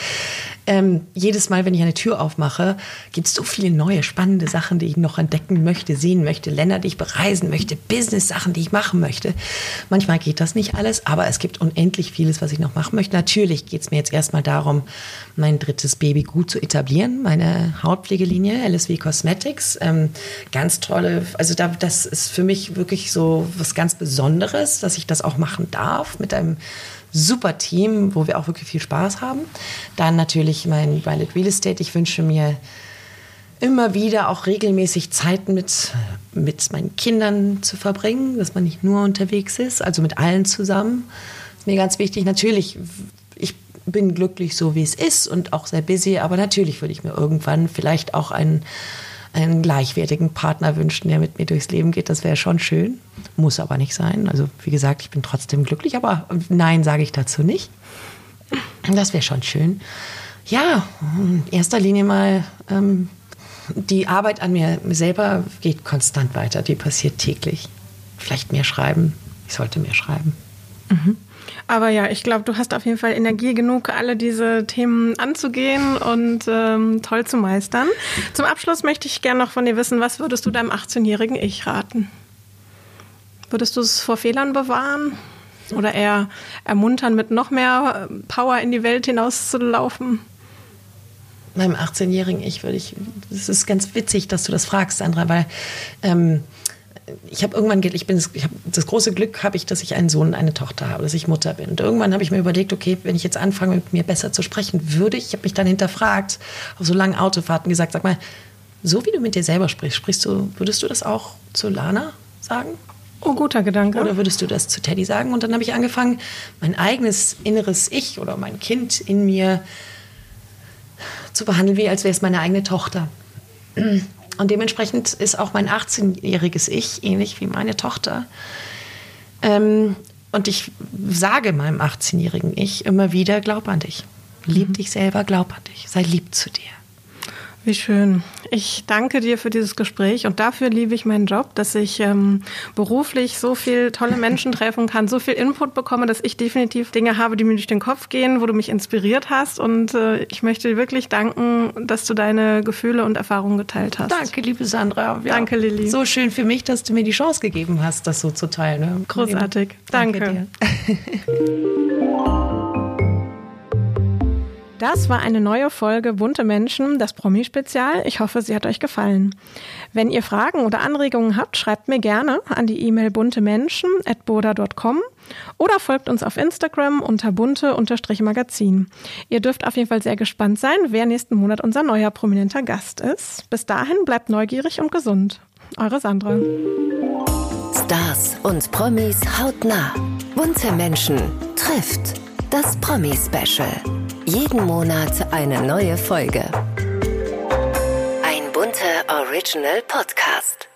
S3: Ähm, jedes Mal, wenn ich eine Tür aufmache, gibt es so viele neue, spannende Sachen, die ich noch entdecken möchte, sehen möchte, Länder, die ich bereisen möchte, Business-Sachen, die ich machen möchte. Manchmal geht das nicht alles, aber es gibt unendlich vieles, was ich noch machen möchte. Natürlich geht es mir jetzt erstmal darum, mein drittes Baby gut zu etablieren, meine Hautpflegelinie, LSW Cosmetics. Ähm, ganz tolle, also da, das ist für mich wirklich so was ganz Besonderes Besonderes, dass ich das auch machen darf mit einem super Team, wo wir auch wirklich viel Spaß haben. Dann natürlich mein Violet Real Estate. Ich wünsche mir immer wieder auch regelmäßig Zeiten mit, mit meinen Kindern zu verbringen, dass man nicht nur unterwegs ist, also mit allen zusammen. Das ist mir ganz wichtig. Natürlich, ich bin glücklich so, wie es ist und auch sehr busy, aber natürlich würde ich mir irgendwann vielleicht auch einen einen gleichwertigen Partner wünschen, der mit mir durchs Leben geht. Das wäre schon schön. Muss aber nicht sein. Also wie gesagt, ich bin trotzdem glücklich, aber nein, sage ich dazu nicht. Das wäre schon schön. Ja, in erster Linie mal ähm, die Arbeit an mir selber geht konstant weiter. Die passiert täglich. Vielleicht mehr schreiben. Ich sollte mehr schreiben.
S1: Mhm. Aber ja, ich glaube, du hast auf jeden Fall Energie genug, alle diese Themen anzugehen und ähm, toll zu meistern. Zum Abschluss möchte ich gerne noch von dir wissen, was würdest du deinem 18-jährigen Ich raten? Würdest du es vor Fehlern bewahren? Oder eher ermuntern, mit noch mehr Power in die Welt hinauszulaufen?
S3: Meinem 18-jährigen Ich würde ich, es ist ganz witzig, dass du das fragst, Sandra, weil ähm, ich habe irgendwann, ich bin, ich hab, das große Glück habe ich, dass ich einen Sohn und eine Tochter habe, dass ich Mutter bin. Und irgendwann habe ich mir überlegt, okay, wenn ich jetzt anfange, mit mir besser zu sprechen, würde ich, ich habe mich dann hinterfragt, auf so langen Autofahrten gesagt, sag mal, so wie du mit dir selber sprichst, sprichst du, würdest du das auch zu Lana sagen?
S1: Oh, guter Gedanke.
S3: Oder würdest du das zu Teddy sagen? Und dann habe ich angefangen, mein eigenes inneres Ich oder mein Kind in mir zu behandeln, wie als wäre es meine eigene Tochter. Und dementsprechend ist auch mein 18-jähriges Ich ähnlich wie meine Tochter. Ähm, und ich sage meinem 18-jährigen Ich immer wieder, glaub an dich. Lieb mhm. dich selber, glaub an dich. Sei lieb zu dir.
S1: Wie schön. Ich danke dir für dieses Gespräch und dafür liebe ich meinen Job, dass ich ähm, beruflich so viel tolle Menschen treffen kann, so viel Input bekomme, dass ich definitiv Dinge habe, die mir durch den Kopf gehen, wo du mich inspiriert hast. Und äh, ich möchte dir wirklich danken, dass du deine Gefühle und Erfahrungen geteilt hast.
S3: Danke, liebe Sandra.
S1: Ja, danke, Lilly.
S3: So schön für mich, dass du mir die Chance gegeben hast, das so zu teilen. Ne?
S1: Großartig. Danke. danke <laughs> Das war eine neue Folge Bunte Menschen, das Promi-Spezial. Ich hoffe, sie hat euch gefallen. Wenn ihr Fragen oder Anregungen habt, schreibt mir gerne an die E-Mail buntemenschen.boda.com oder folgt uns auf Instagram unter bunte-magazin. Ihr dürft auf jeden Fall sehr gespannt sein, wer nächsten Monat unser neuer prominenter Gast ist. Bis dahin bleibt neugierig und gesund. Eure Sandra.
S2: Stars und Promis hautnah. Bunte Menschen trifft das Promi-Special. Jeden Monat eine neue Folge. Ein bunter Original Podcast.